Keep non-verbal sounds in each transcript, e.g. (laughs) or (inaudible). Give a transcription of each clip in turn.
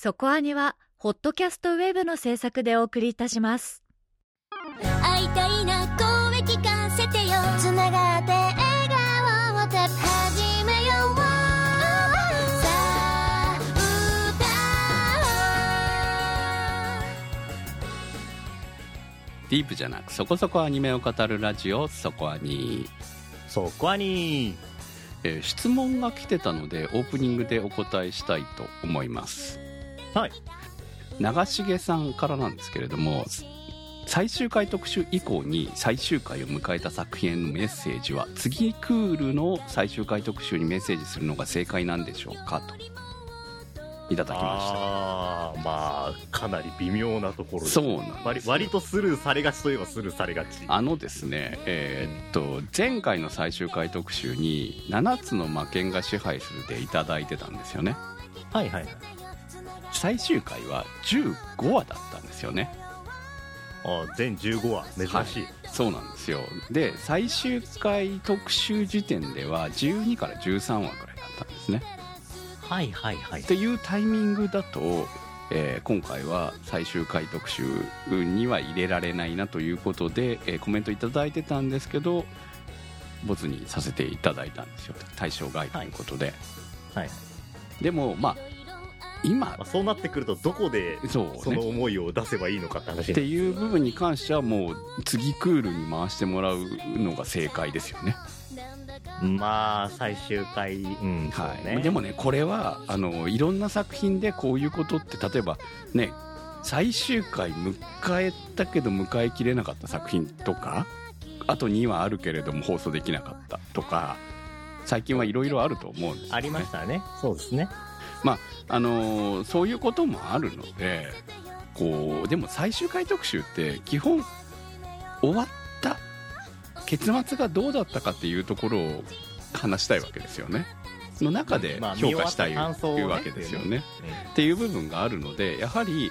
そこアニは、ホットキャストウェブの制作でお送りいたします。会いたいな声聞かせてよ。つながって笑顔をた始めようさあディープじゃなくそこそこアニメを語るラジオそこアニ、そこはにえー質問が来てたのでオープニングでお答えしたいと思いますはい。長重さんからなんですけれども最終回特集以降に最終回を迎えた作品へのメッセージは次クールの最終回特集にメッセージするのが正解なんでしょうかと。いただきまああまあかなり微妙なところそうなんです割割とスルーされがちといえばスルーされがち。あのですねえーっと前回の最終回特集に「7つの魔剣が支配する」でいただいてたんですよね。はいはい最終回は15話だったんですよね。あ全15話。珍しい、そうなんですよ。で最終回特集時点では12から13話ぐらいだったんですね。はい、はいはい。っていうタイミングだと、えー今回は最終回特集には入れられないなということで、えーコメントいただいてたんですけどボツにさせていただいたんですよ。対象外ということで、はい。でもまあ今。まあ、そうなってくるとどこでそのね。思いを出せばいいのかって話っていう部分に関してはもう次クールに回してもらうのが正解ですよね。まあ最終回うんそうはい、ね。でもねこれはあのいろんな作品でこういうことって例えばね最終回迎えたけど迎えきれなかった作品とかあと2話あるけれども放送できなかったとか最近はいろいろあると思うんですよ、ね、ありましたね。そうですねあのーそういうこともあるのでこうでも最終回特集って基本終わった結末がどうだったかっていうところを話したいわけですよね。の中でまあ評価したい見終わった感想をねわけですよね。っていう部分があるのでやはり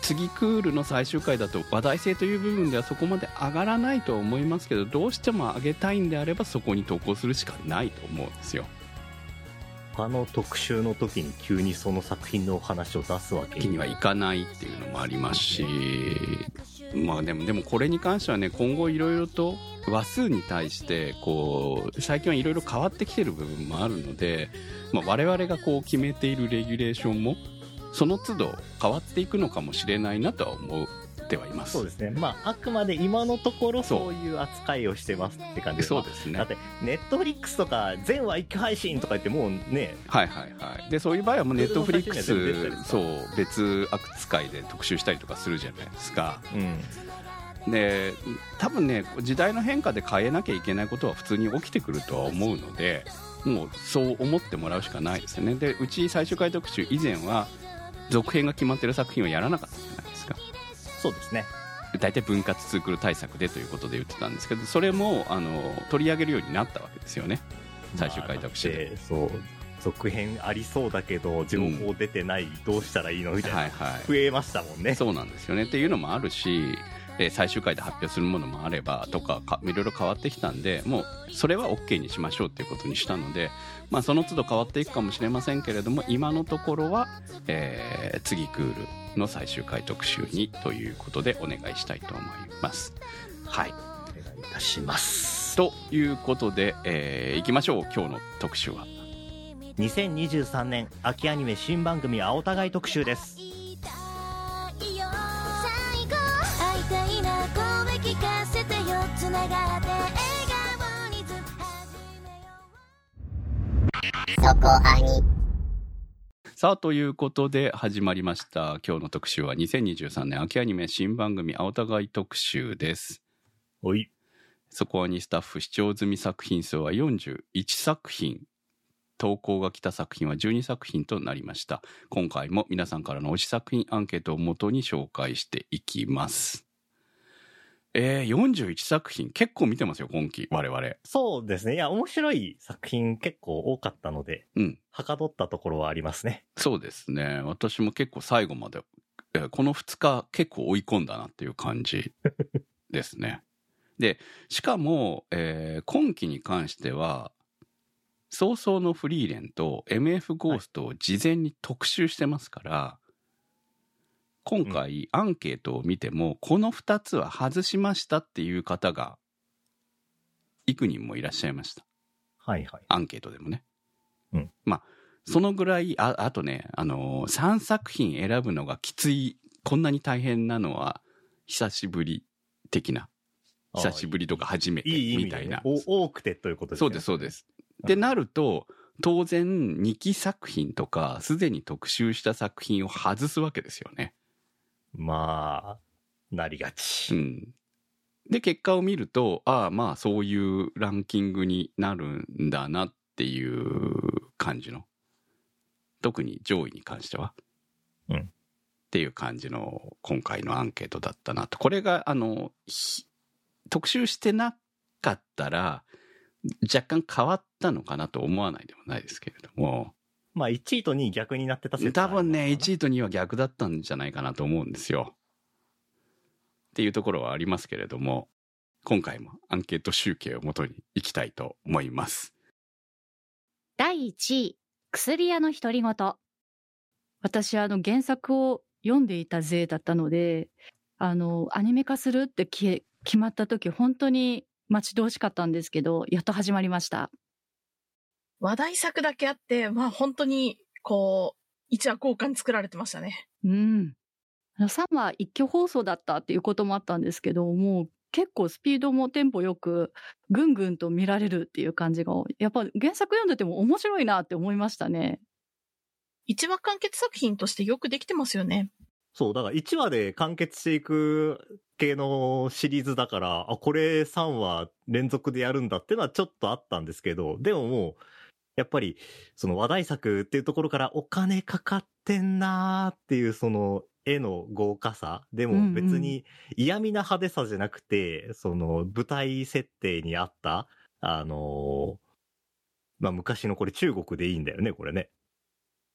次クールの最終回だと話題性という部分ではそこまで上がらないとは思いますけどどうしても上げたいんであればそこに投稿するしかないと思うんですよ他の特集の時に急にその作品のお話を出すわけにはいかないっていうのもありますしまあでもでもこれに関してはね今後いろいろと話数に対してこう最近はいろいろ変わってきてる部分もあるので、まあ、我々がこう決めているレギュレーションもその都度変わっていくのかもしれないなとは思ってはいます。そうですね。まああくまで今のところそう。いう扱いをしてますって感じそうですね。だってネットフリックスとか全話一挙配信とか言ってもうねはいはいはい。でそういう場合はもうネットフリックスそう別扱いで特集したりとかするじゃないですか。うん。で多分ね時代の変化で変えなきゃいけないことは普通に起きてくるとは思うのでもうそう思ってもらうしかないですよね。でうち最終回特集以前は続編が決まってる作品をやらなかったそうですね。大体分割ツークル対策でということで言ってたんですけどそれもあの取り上げるようになったわけですよね。最終回特集で。まあそう続編ありそうだけど情報出てない、どうしたらいいの？みたいな、はいはい。増えましたもんね。そうなんですよね。っていうのもあるし、えー最終回で発表するものもあればとかかいろいろ変わってきたんでもうそれは OK にしましょうっていうことにしたので、まあ、その都度変わっていくかもしれませんけれども今のところは、えー次クールの最終回特集にということでお願いしたいと思います。はいお願いいたしますということで、えー、いきましょう今日の特集は。2023年秋アニメ新番組青互い特集ですさあということで始まりました。今日の特集は2023年秋アニメ新番組青互い特集です。おい。そこにスタッフ視聴済み作品数は41作品。投稿が来た作品は12作品となりました。今回も皆さんからの推し作品アンケートをもとに紹介していきますえー、41作品結構見てますよ今期。我々。そうですね。いや面白い作品結構多かったのでうん。はかどったところはありますね。そうですね。私も結構最後まで、えーこの2日結構追い込んだなっていう感じ (laughs) ですね。でしかも、えー今期に関しては早々のフリーレンと MF ゴーストを事前に特集してますから、今回アンケートを見ても、この2つは外しましたっていう方が、幾人もいらっしゃいました。はいはい。アンケートでもね。うん。まあ、そのぐらい、あ、あとね、あのー、3作品選ぶのがきつい、こんなに大変なのは、久しぶり的な。久しぶりとか初めてみたいな。。でねお多くてということですね。そうです、そうです。うんってなると、当然、2期作品とか、すでに特集した作品を外すわけですよね。まあ、なりがうち。ん。で、結果を見ると、ああ、まあ、そういうランキングになるんだなっていう感じの。特に上位に関しては。うんっていう感じの今回のアンケートだったなと。これが、あの、ひ特集してなかったら、若干変わったのかなと思わないでもないですけれども、まあ、1位と2位逆になってた説多分ね、位。1位と2位は逆だったんじゃないかなと思うんですよ。っていうところはありますけれども、今回もアンケート集計をもとにいきたいと思います。第1位、薬屋の独り言。私、あの、原作を読んでいた勢だったので、あの、アニメ化するってき決まった時、本当に待ち遠しかったんですけど、やっと始まりました。話題作だけあって、まあ本当に、こう、一話豪華に作られてましたね。うん。あの3話一挙放送だったっていうこともあったんですけど、もう結構スピードもテンポよく、ぐんぐんと見られるっていう感じが、やっぱ原作読んでても面白いなって思いましたね。一話完結作品としてよくできてますよね。そう、だから1話で完結していく系のシリーズだから、あ、これ3話連続でやるんだっていうのはちょっとあったんですけど、でももう、やっぱり、その話題作っていうところからお金かかってんなーっていうその絵の豪華さ。でも別に嫌味な派手さじゃなくて、その舞台設定にあった、あのーまあ昔のこれ中国でいいんだよね、これね。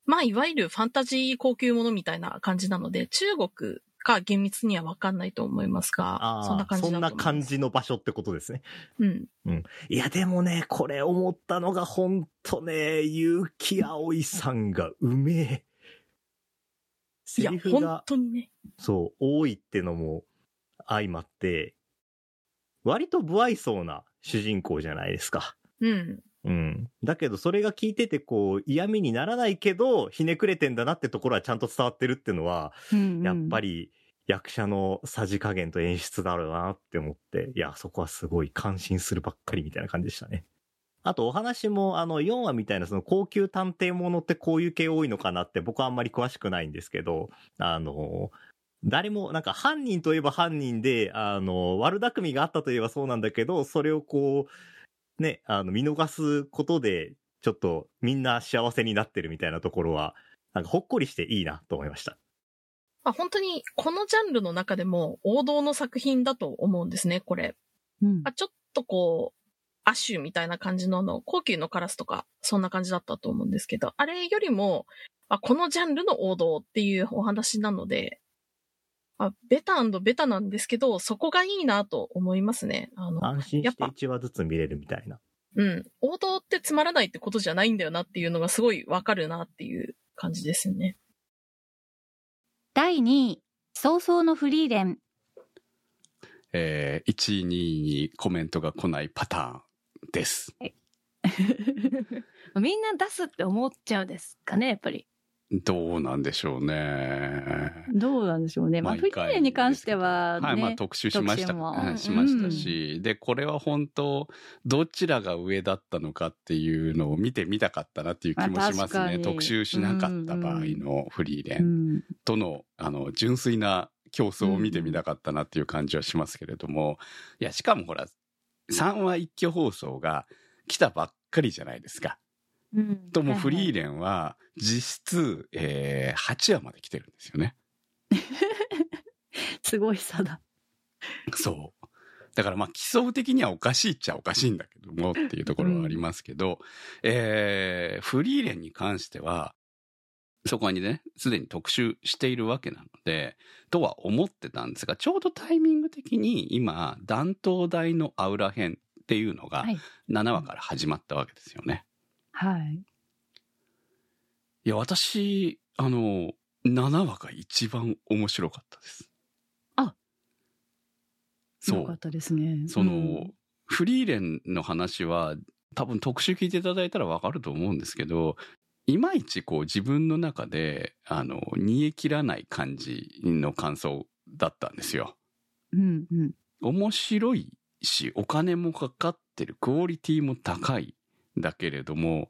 まあいわゆるファンタジー高級ものみたいな感じなので、中国か厳密にはわかんないと思いますが、そんな感じ。そんな感じの場所ってことですね。うん。いや、でもね、これ思ったのがほんとね、結城葵さんがうめえ。セいや、本リフが、当にね。そう、多いってのも相まって、割と不愛想な主人公じゃないですか。うん。うん。だけど、それが聞いてて、こう、嫌味にならないけど、ひねくれてんだなってところはちゃんと伝わってるっていうのは、やっぱり。り役者のさじ加減と演出だろうなって思って、いや、そこはすごい感心するばっかりみたいな感じでしたね。あとお話も、あの、4話みたいなその高級探偵ものってこういう系多いのかなって僕はあんまり詳しくないんですけど、あの、誰も、なんか犯人といえば犯人で、あの、悪巧みがあったといえばそうなんだけど、それをこう、ね、あの、見逃すことで、ちょっとみんな幸せになってるみたいなところは、なんかほっこりしていいなと思いました。まあ本当に、このジャンルの中でも王道の作品だと思うんですね、これ。うんあちょっとこう、アッシュみたいな感じのあの、高級のカラスとか、そんな感じだったと思うんですけど、あれよりも、あこのジャンルの王道っていうお話なので、あベタベタなんですけど、そこがいいなと思いますね。あの、安心してやっぱ1話ずつ見れるみたいな。うん。王道ってつまらないってことじゃないんだよなっていうのがすごいわかるなっていう感じですよね。第2位、早々のフリーレン。えー、1位、2位にコメントが来ないパターンです。(laughs) みんな出すって思っちゃうんですかね、やっぱり。どうなんでしょうね。どうなんでしょうね。まあ、フリーレンに関しては、ね、はい、まあ特集しました。しましたし、で、これは本当、どちらが上だったのかっていうのを見てみたかったなっていう気もしあますね。特集しなかった場合のフリーレうンん、との、あの、純粋な競争を見てみたかったなっていう感じはしますけれども、いや、しかもほら、3話一挙放送が来たばっかりじゃないですか。うんともフリーレレンは実質、えー、8話まで来てるんですよね。(laughs) すごい差だ。そう。だからまあ基礎的にはおかしいっちゃおかしいんだけどもっていうところはありますけど、えー、フリーレンに関しては、そこにね、すでに特集しているわけなので、とは思ってたんですが、ちょうどタイミング的に今、断頭台のアウラ編っていうのがはい7話から始まったわけですよね。はい。いや、私、あの、7話が一番面白かったです。あそう。よかったですね。その、うんフリーレンの話は、多分特集聞いていただいたらわかると思うんですけど、いまいちこう自分の中で、あの、煮え切らない感じの感想だったんですよ。うんうん。面白いし、お金もかかってる、クオリティも高い。だけれども、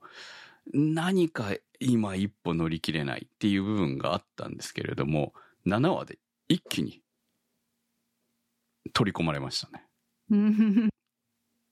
何か今一歩乗り切れないっていう部分があったんですけれども、7話で一気に取り込まれましたね。うん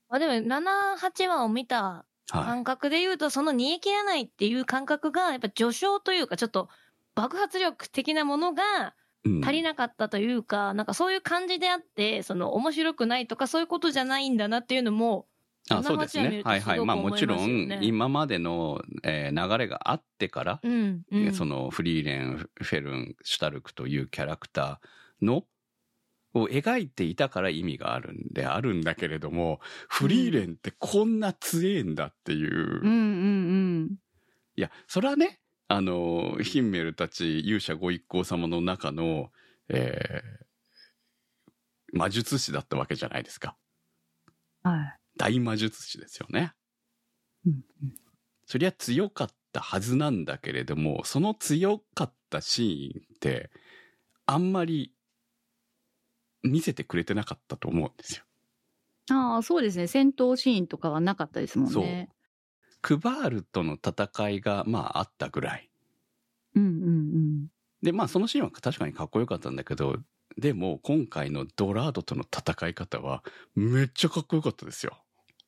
まあでも、7、8話を見たは感覚で言うと、その煮え切らないっていう感覚が、やっぱ序章というか、ちょっと爆発力的なものがい。うん足りなかったというか、なんかそういう感じであって、その面白くないとかそういうことじゃないんだなっていうのも、あそうですねはいはい。まあもちろん、今までの、えー流れがあってから、うん、うん。そのフリーレン、フェルン、シュタルクというキャラクターの、を描いていたから意味があるんであるんだけれども、フリーレンってこんな強えんだっていう。うんうんいや、それはね、あの、ヒンメルたち勇者ご一行様の中の、えー魔術師だったわけじゃないですか。うん。はい。大魔術師ですよね。うんそりゃ強かったはずなんだけれども、その強かったシーンって、あんまり見せてくれてなかったと思うんですよ。ああ、そうですね。戦闘シーンとかはなかったですもんね。クバールとの戦いが、まああったぐらい。うんうんで、まあそのシーンは確かにかっこよかったんだけど、でも今回のドラードとの戦い方はめっちゃかっこよかったですよ。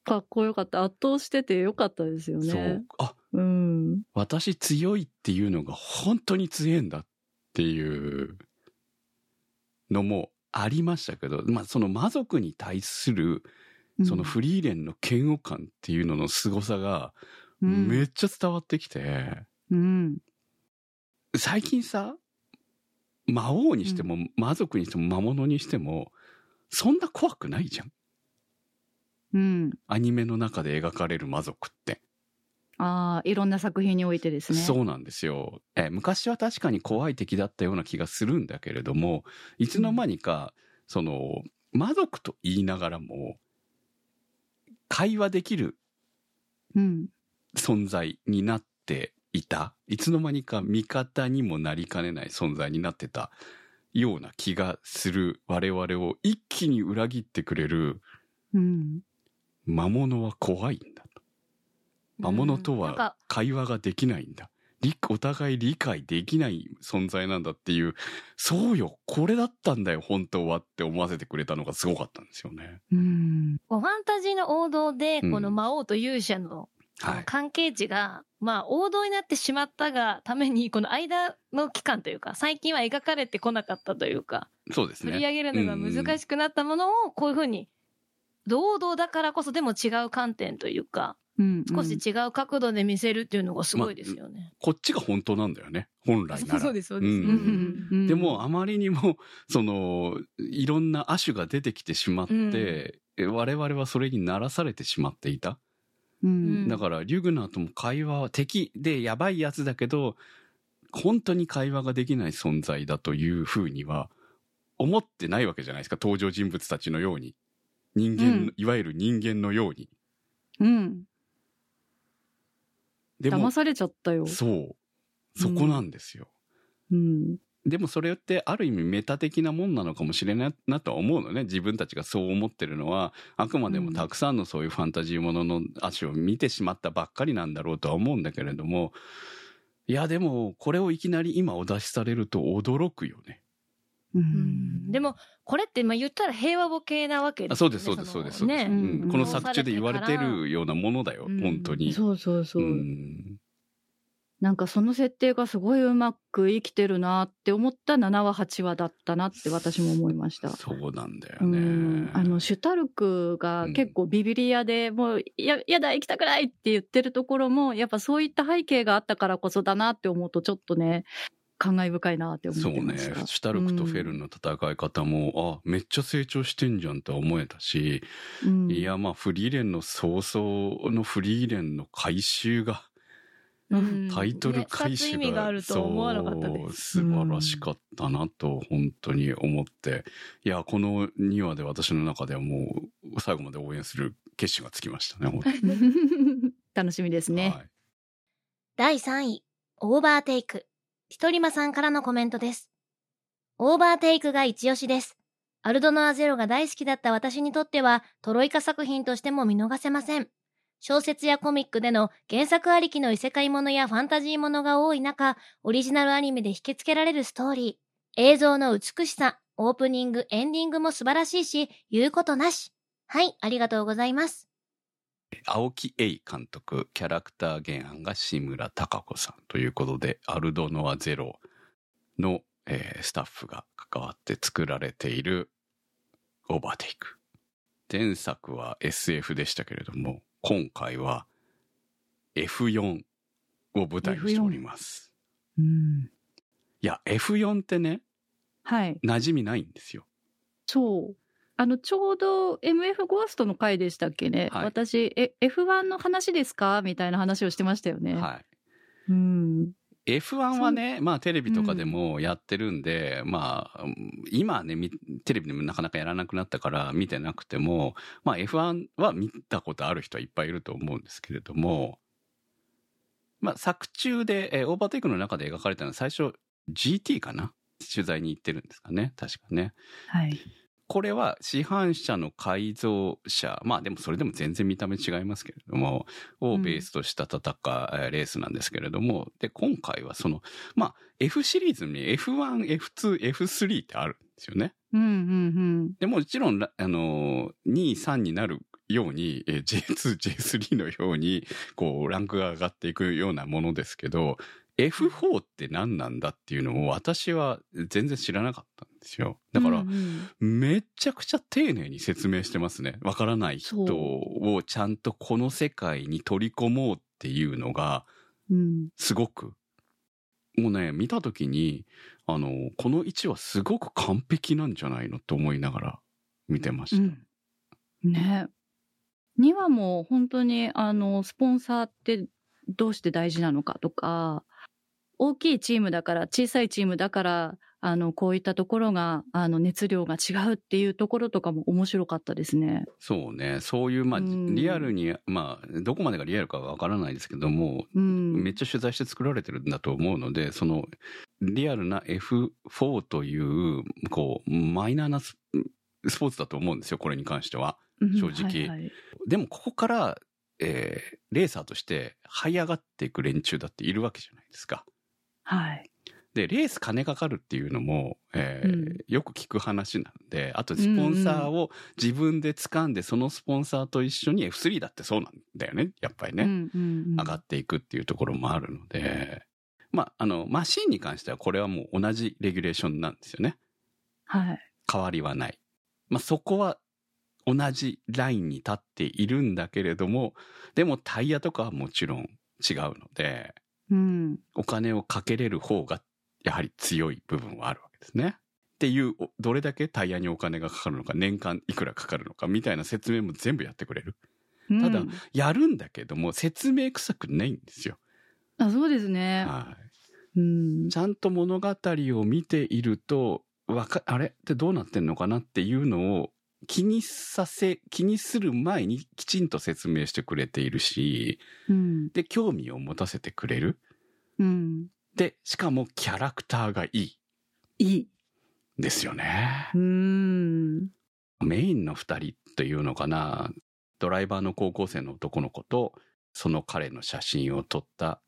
かっこよかった。圧倒しててよかったですよねそう。。あ、うん。私強いっていうのが本当に強いんだっていうのもありましたけど、まあその魔族に対するそのフリーレンの嫌悪感っていうのの凄さがうんめっちゃ伝わってきて、うん。最近さ、魔王にしても魔族にしても魔物にしても、そんな怖くないじゃん。うん。アニメの中で描かれる魔族って。ああ、いろんな作品においてですね。そうなんですよ。えー昔は確かに怖い敵だったような気がするんだけれども、いつの間にか、その、魔族と言いながらも、会話できるうん。存在になっていた。いつの間にか味方にもなりかねない存在になってたような気がする我々を一気に裏切ってくれるうん。魔物は怖いんだと。魔物とは会話ができないんだ。理お互い理解できない存在なんだっていう、そうよ、これだったんだよ、本当はって思わせてくれたのがすごかったんですよね。うん。ファンタジーの王道で、うんこの魔王と勇者のあのはい。関係値が、まあ王道になってしまったがために、この間の期間というか、最近は描かれてこなかったというか、そうですね。取り上げるのが難しくなったものを、こういうふうに、堂々だからこそでも違う観点というか、うん。少し違う角度で見せるっていうのがすごいですよね。こっちが本当なんだよね、本来なら。そうです、そうですうんうんうんでも、あまりにも、その、いろんな亜種が出てきてしまって、え我々はそれにならされてしまっていた。うん。だから、リュグナーとも会話は敵でやばいやつだけど、本当に会話ができない存在だというふうには思ってないわけじゃないですか。登場人物たちのように。人間、うんいわゆる人間のように。うん。でも騙、されちゃったよ。そう。そこなんですよ。うん。でもそれってある意味メタ的なもんなのかもしれないなとは思うのね。自分たちがそう思ってるのは、あくまでもたくさんのそういうファンタジーものの足を見てしまったばっかりなんだろうとは思うんだけれども、いやでもこれをいきなり今お出しされると驚くよね。でも、これって、まあ言ったら平和ボケなわけですよね。あそうですそうですそうですね。この作中で言われてるようなものだよ、うん本当に。そうそうそう。んなんかその設定がすごいうまく生きてるなって思った7話8話だったなって私も思いました。そうなんだようね。んあのシュタルクが結構ビビリ屋で、もうややだ行きたくないって言ってるところもやっぱそういった背景があったからこそだなって思うとちょっとね感慨深いなって思っそうねてました。シュタルクとフェルンの戦い方も、あめっちゃ成長してんじゃんとは思えたし、うん、いやまあフリーレンの早々のフリーレンの回収がうん。タイトルね二つ意回収が、味があるとは思わなかったです。そう素晴らしかったなと本当に思って、いやこの2話で私の中ではもう最後まで応援する決心がつきましたね (laughs) 楽しみですね。はい。第3位、オーバーテイク。ひとりまさんからのコメントです。オーバーテイクが一押しです。アルドノアゼロが大好きだった私にとっては、トロイカ作品としても見逃せません。小説やコミックでの原作ありきの異世界ものやファンタジーものが多い中、オリジナルアニメで引きつけられるストーリー。映像の美しさ、オープニング、エンディングも素晴らしいし、言うことなし。はい、ありがとうございます。青木栄監督キャラクター原案が志村貴子さんということでアルドノアゼロの、えースタッフが関わって作られているオーバーテイク。前作は SF でしたけれども今回は F4 を舞台にしております。うん。いや F4 ってねはい。馴染みないんですよ。そう。あの、ちょうど MF ゴーストの回でしたっけね？はい私、え、F1 の話ですか？みたいな話をしてましたよね。はいうん。F1 はね、まあテレビとかでもやってるんで、まあ、今はね、みテレビでもなかなかやらなくなったから見てなくても、まあ F1 は見たことある人はいっぱいいると思うんですけれども、まあ作中で、えーオーバーテイクの中で描かれたのは最初 GT かな？取材に行ってるんですかね？確かね。はい。これは市販車の改造車、まあでもそれでも全然見た目違いますけれども、をベースとした戦い、えーレースなんですけれども、で、今回はその、まあ F シリーズに F1、F2、F3 ってあるんですよね。うんうんで、もちろん、らあのー、2、3になるように、えー J2、J3 のように、こう、ランクが上がっていくようなものですけど、F4 って何なんだっていうのを私は全然知らなかったんですよ。だから、めちゃくちゃ丁寧に説明してますね。わからない人をちゃんとこの世界に取り込もうっていうのが、うんすごく。もうね、見たときに、あの、この位置はすごく完璧なんじゃないのと思いながら見てました。うんね2話も本当にあのスポンサーってどうして大事なのかとか大きいチームだから小さいチームだからあのこういったところがあの熱量が違うっていうところとかも面白かったですね。そうね、そういう、まあ、うんリアルに、まあ、どこまでがリアルかはわからないですけども、うん、めっちゃ取材して作られてるんだと思うので、その、リアルな F4 という、こう、マイナーなススポーツだと思うんですよ、これに関しては。うん正直はいはいでも、ここから、えーレーサーとして這い上がっていく連中だっているわけじゃないですか。はいで、レース金かかるっていうのも、えーうんよく聞く話なんで、あとスポンサーを自分で掴んで、そのスポンサーと一緒に F3 だってそうなんだよね、やっぱりね。うんうんうん上がっていくっていうところもあるので、まあ、あの、マシンに関してはこれはもう同じレギュレーションなんですよね。はい変わりはない。まあ、そこは同じラインに立っているんだけれども、でもタイヤとかはもちろん違うので、うんお金をかけれる方がやはり強い部分はあるわけですね。っていう、おどれだけタイヤにお金がかかるのか、年間いくらかかるのかみたいな説明も全部やってくれる。ただうんやるんだけども、説明臭くないんですよ。あそうですね、はい。うんちゃんと物語を見ていると、わか、あれ？ってどうなってんのかなっていうのを気にさせ、気にする前にきちんと説明してくれているし、うんで、興味を持たせてくれる。うんで、しかもキャラクターがいい。いいですよね。うんメインの二人というのかな。ドライバーの高校生の男の子と、その彼の写真を撮った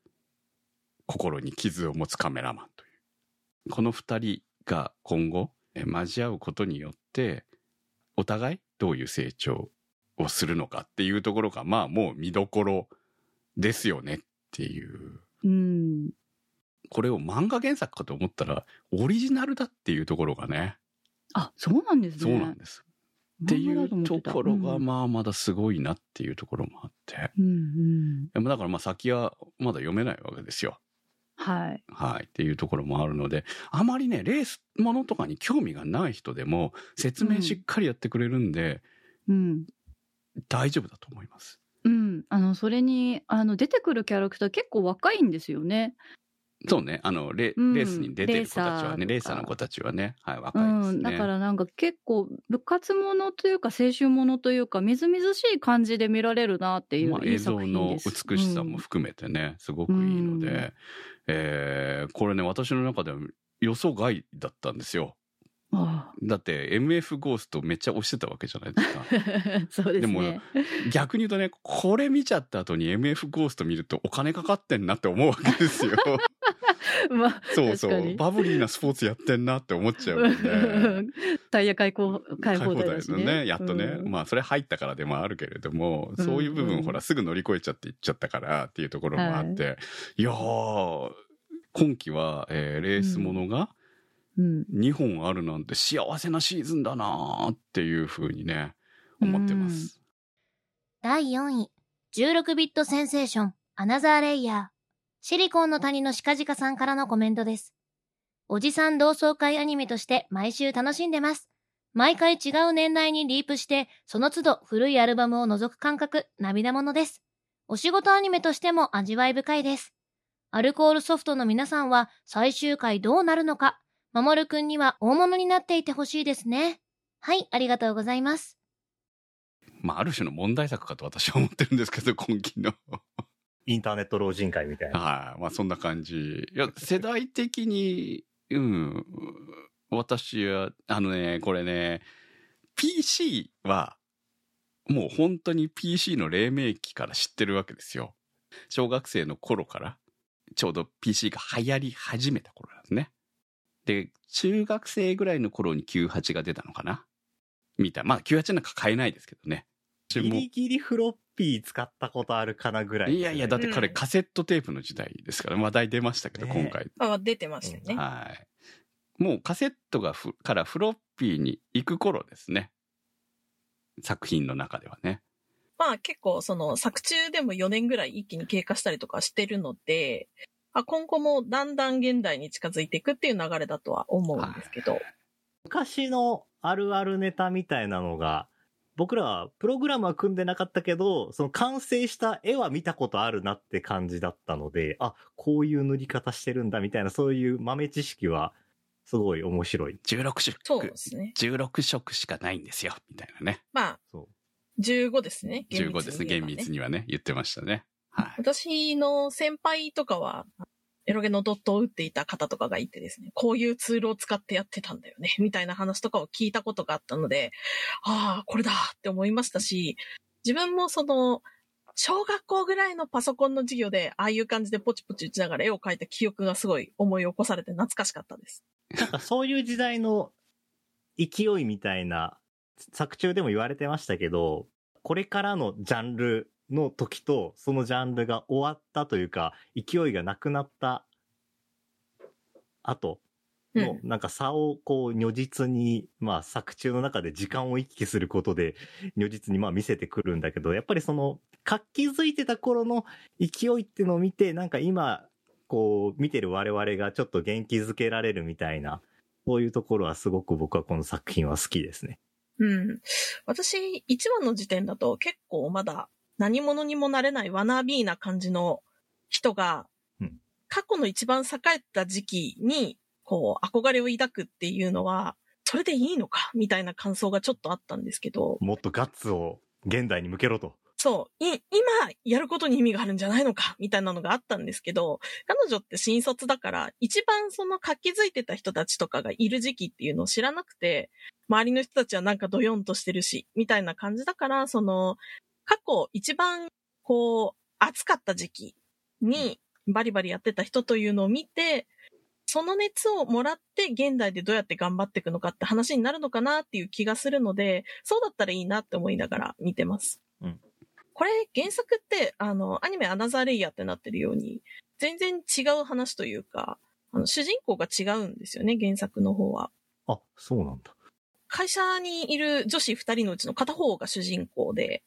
心に傷を持つカメラマンという。この二人が今後、え交わうことによって、お互いどういう成長をするのかっていうところが、まあもう見どころですよねっていう。うんこれを漫画原作かと思ったら、オリジナルだっていうところがね、あそうなんですねそうなんです。っていうところが、うんまあまだすごいなっていうところもあって。うんうんでもだからまあ先はまだ読めないわけですよ。はい。はい、っていうところもあるので、あまりね、レースものとかに興味がない人でも、説明しっかりやってくれるんで、うん。大丈夫だと思います。うん。あの、それに、あの、出てくるキャラクター結構若いんですよね。そうね、あの、レ,、うんレースに出てる子たちはね、レレーサーの子たちはね、はい、う若いですね。ん。だからなんか結構、部活ものというか、青春ものというか、みずみずしい感じで見られるなっていう、まあ、映像の。美しさも含めてね、すごくいいので、うんえーこれね、私の中では予想外だったんですよ。だって MF ゴーストめっちゃ推してたわけじゃないですか。あ (laughs) そうですでもね。逆に言うとね、これ見ちゃった後に MF ゴースト見るとお金かかってんなって思うわけですよ。(laughs) まあ、そうそ確かにう。バブリーなスポーツやってんなって思っちゃうん (laughs) で。タイヤ開放、開放題だしね。のね、やっとね。うんまあ、それ入ったからでもあるけれども、そういう部分、うんほら、すぐ乗り越えちゃっていっちゃったからっていうところもあって、い、やー、今季は、えーレースものがうん。2本あるなんて幸せなシーズンだなーっていうふうにね、思ってます。第4位、16ビットセンセーション、アナザーレイヤー。シリコンの谷のシカジカさんからのコメントです。おじさん同窓会アニメとして毎週楽しんでます。毎回違う年代にリープして、その都度古いアルバムを覗く感覚、涙ものです。お仕事アニメとしても味わい深いです。アルコールソフトの皆さんは最終回どうなるのか、守るくんには大物になっていてほしいですね。はい、ありがとうございます。まあ、ある種の問題作かと私は思ってるんですけど、今期の。インターネット老人会みたいな。はい。まあ、そんな感じ。いや、世代的に、うん、私は、あのね、これね、PC は、もう本当に PC の黎明期から知ってるわけですよ。小学生の頃から、ちょうど PC が流行り始めた頃なんですね。で、中学生ぐらいの頃に98が出たのかなみたい。まあ、98なんか買えないですけどね。ギリギリフロッピー使ったことあるかなぐらい、いやいや、だって彼うんカセットテープの時代ですから、話題出ましたけど、ね今回。あ、出てましたよね。はい。もうカセットがふからフロッピーに行く頃ですね。作品の中ではね。まあ結構その作中でも4年ぐらい一気に経過したりとかしてるので、あ今後もだんだん現代に近づいていくっていう流れだとは思うんですけど、昔のあるあるネタみたいなのが、僕らはプログラムは組んでなかったけど、その完成した絵は見たことあるなって感じだったので、あ、こういう塗り方してるんだみたいな、そういう豆知識は、すごい面白い。16色。そうですね。16色しかないんですよ。みたいなね。まあそう。15ですね。15ですね。厳密にはね、言ってましたね。はい。私の先輩とかは、エロゲのドットを打っていた方とかがいてですね、こういうツールを使ってやってたんだよね、(laughs) みたいな話とかを聞いたことがあったので、ああ、これだって思いましたし、自分もその、小学校ぐらいのパソコンの授業で、ああいう感じでポチポチ打ちながら絵を描いた記憶がすごい思い起こされて懐かしかったです。なんかそういう時代の勢いみたいな、作中でも言われてましたけど、これからのジャンルの時と、そのジャンルが終わったというか、勢いがなくなった後の、なんか差をこう如実に、まあ作中の中で時間を一気することで、如実にまあ見せてくるんだけど、やっぱりその、活気づいてた頃の勢いっていうのを見て、なんか今、こう、見てる我々がちょっと元気づけられるみたいな、そういうところはすごく僕はこの作品は好きですね。うん。私、1話の時点だと結構まだ何者にもなれないワナビーな感じの人がうん、過去の一番栄えた時期に、こう、憧れを抱くっていうのは、それでいいのか？みたいな感想がちょっとあったんですけど、もっとガッツを現代に向けろと。そう、い、今やることに意味があるんじゃないのか？みたいなのがあったんですけど、彼女って新卒だから、一番その活気づいてた人たちとかがいる時期っていうのを知らなくて、周りの人たちはなんかドヨンとしてるし、みたいな感じだから、その、過去一番こう、暑かった時期にバリバリやってた人というのを見て、その熱をもらって現代でどうやって頑張っていくのかって話になるのかなっていう気がするので、そうだったらいいなって思いながら見てます。うんこれ原作って、あの、アニメアナザーレイヤーってなってるように、全然違う話というか、あの、主人公が違うんですよね、原作の方は。あ、そうなんだ。会社にいる女子二人のうちの片方が主人公で、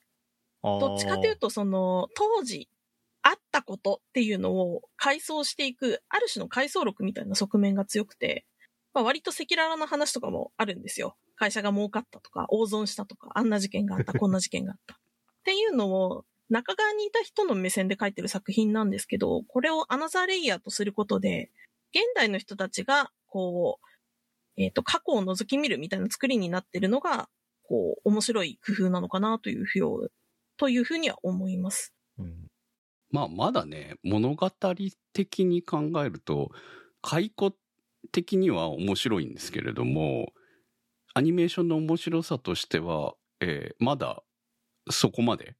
どっちかというと、その、当時、あったことっていうのを回想していく、ある種の回想録みたいな側面が強くて、まあ、割と赤裸々な話とかもあるんですよ。会社が儲かったとか、大損したとか、あんな事件があった、こんな事件があった。(laughs) っていうのを、中側にいた人の目線で書いてる作品なんですけど、これをアナザーレイヤーとすることで、現代の人たちが、こう、えっ、と、過去を覗き見るみたいな作りになってるのが、こう、面白い工夫なのかなというふう、というふうには思います。うんまあ、まだね、物語的に考えると、解雇的には面白いんですけれども、アニメーションの面白さとしては、えーまだそこまで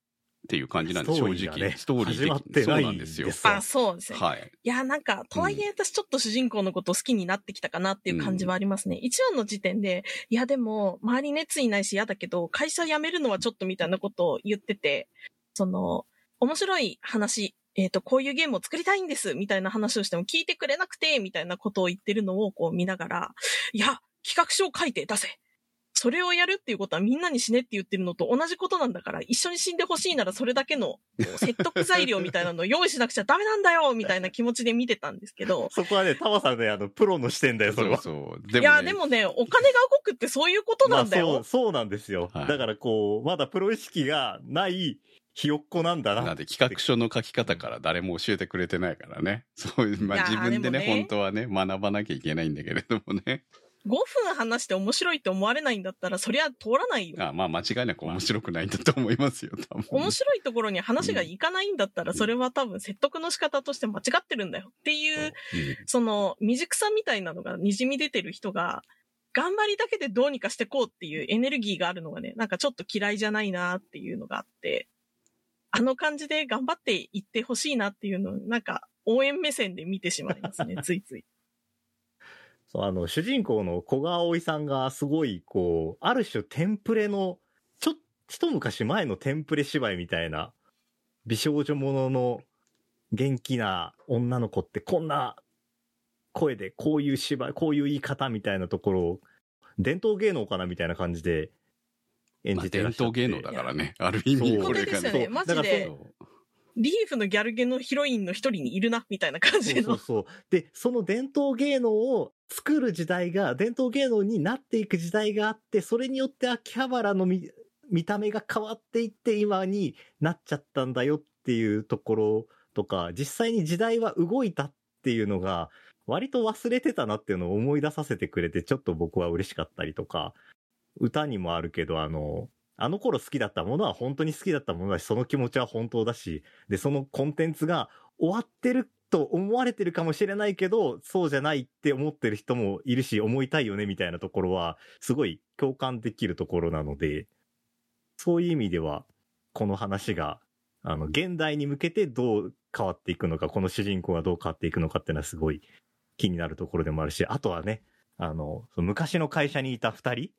っていう感じなんで、正直。ストーリー的に。てないそうなんですよあ、そうですね。はい。いや、なんか、とはいえ私ちょっと主人公のことを好きになってきたかなっていう感じはありますね。一話の時点で、いやでも、周り熱意ないし嫌だけど、会社辞めるのはちょっとみたいなことを言ってて、その、面白い話、えっ、と、こういうゲームを作りたいんです、みたいな話をしても聞いてくれなくて、みたいなことを言ってるのをこう見ながら、いや、企画書を書いて出せ。それをやるっていうことはみんなに死ねって言ってるのと同じことなんだから、一緒に死んでほしいならそれだけの説得材料みたいなのを用意しなくちゃダメなんだよみたいな気持ちで見てたんですけど、(laughs) そこはね、タマさんね、あの、プロの視点だよ、それは。そう。でいや、でもね、お金が動くってそういうことなんだよ。まあ、そう、そうなんですよ。はいだからこう、まだプロ意識がないひよっこなんだな。なんで企画書の書き方から誰も教えてくれてないからね。そういう、まあ自分でね、でもね本当はね、学ばなきゃいけないんだけれどもね。5分話して面白いって思われないんだったら、そりゃ通らないよ。あまあ間違いなく面白くないんだと思いますよ、多分。面白いところに話がいかないんだったら、それは多分説得の仕方として間違ってるんだよっていう、うんその未熟さみたいなのが滲み出てる人が、頑張りだけでどうにかしてこうっていうエネルギーがあるのがね、なんかちょっと嫌いじゃないなっていうのがあって、あの感じで頑張っていってほしいなっていうのを、なんか応援目線で見てしまいますね、ついつい。そう、あの、主人公の小川葵さんがすごい、こう、ある種テンプレの、ちょ、一昔前のテンプレ芝居みたいな、美少女ものの元気な女の子ってこんな声で、こういう芝居、こういう言い方みたいなところを、伝統芸能かなみたいな感じで演まあじてらっしゃって。伝統芸能だからね。ある意味、そうこれがね。本当ですよね。マジだからでそ、うリーフのギャルゲのヒロインの一人にいるな、みたいな感じの。そうそうそう。で、その伝統芸能を作る時代が、伝統芸能になっていく時代があって、それによって秋葉原の見見た目が変わっていって今になっちゃったんだよっていうところとか、実際に時代は動いたっていうのが、割と忘れてたなっていうのを思い出させてくれて、ちょっと僕は嬉しかったりとか、歌にもあるけど、あの、あの頃好きだったものは本当に好きだったものだし、その気持ちは本当だし、で、そのコンテンツが終わってると思われてるかもしれないけど、そうじゃないって思ってる人もいるし、思いたいよねみたいなところは、すごい共感できるところなので、そういう意味では、この話が、あの、現代に向けてどう変わっていくのか、この主人公がどう変わっていくのかっていうのはすごい気になるところでもあるし、あとはね、あの、の昔の会社にいた二人、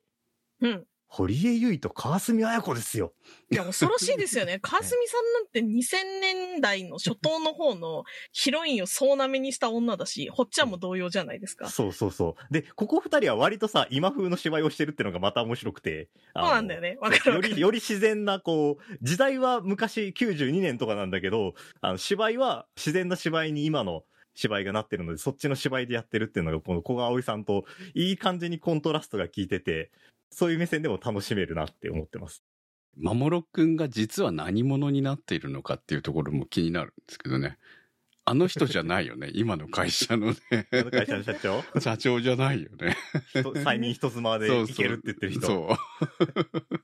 うん。堀江由衣と川澄彩子ですよ。いや、恐ろしいですよね。(laughs) 川澄さんなんて2000年代の初頭の方のヒロインを総なめにした女だし、ほっちゃんも同様じゃないですか。そそうそうそう。で、ここ二人は割とさ、今風の芝居をしてるっていうのがまた面白くて。ううなんだよね。わかるわかる。より、より自然な、こう、時代は昔92年とかなんだけど、あの、芝居は自然な芝居に今の芝居がなってるので、そっちの芝居でやってるっていうのが、この小川葵さんといい感じにコントラストが効いてて、そういう目線でも楽しめるなって思ってます。まもろくんが実は何者になっているのかっていうところも気になるんですけどね。あの人じゃないよね。(laughs) 今の会社のね。会社の社長？社長じゃないよね。人催眠一つ間でいけるって言ってる人。そ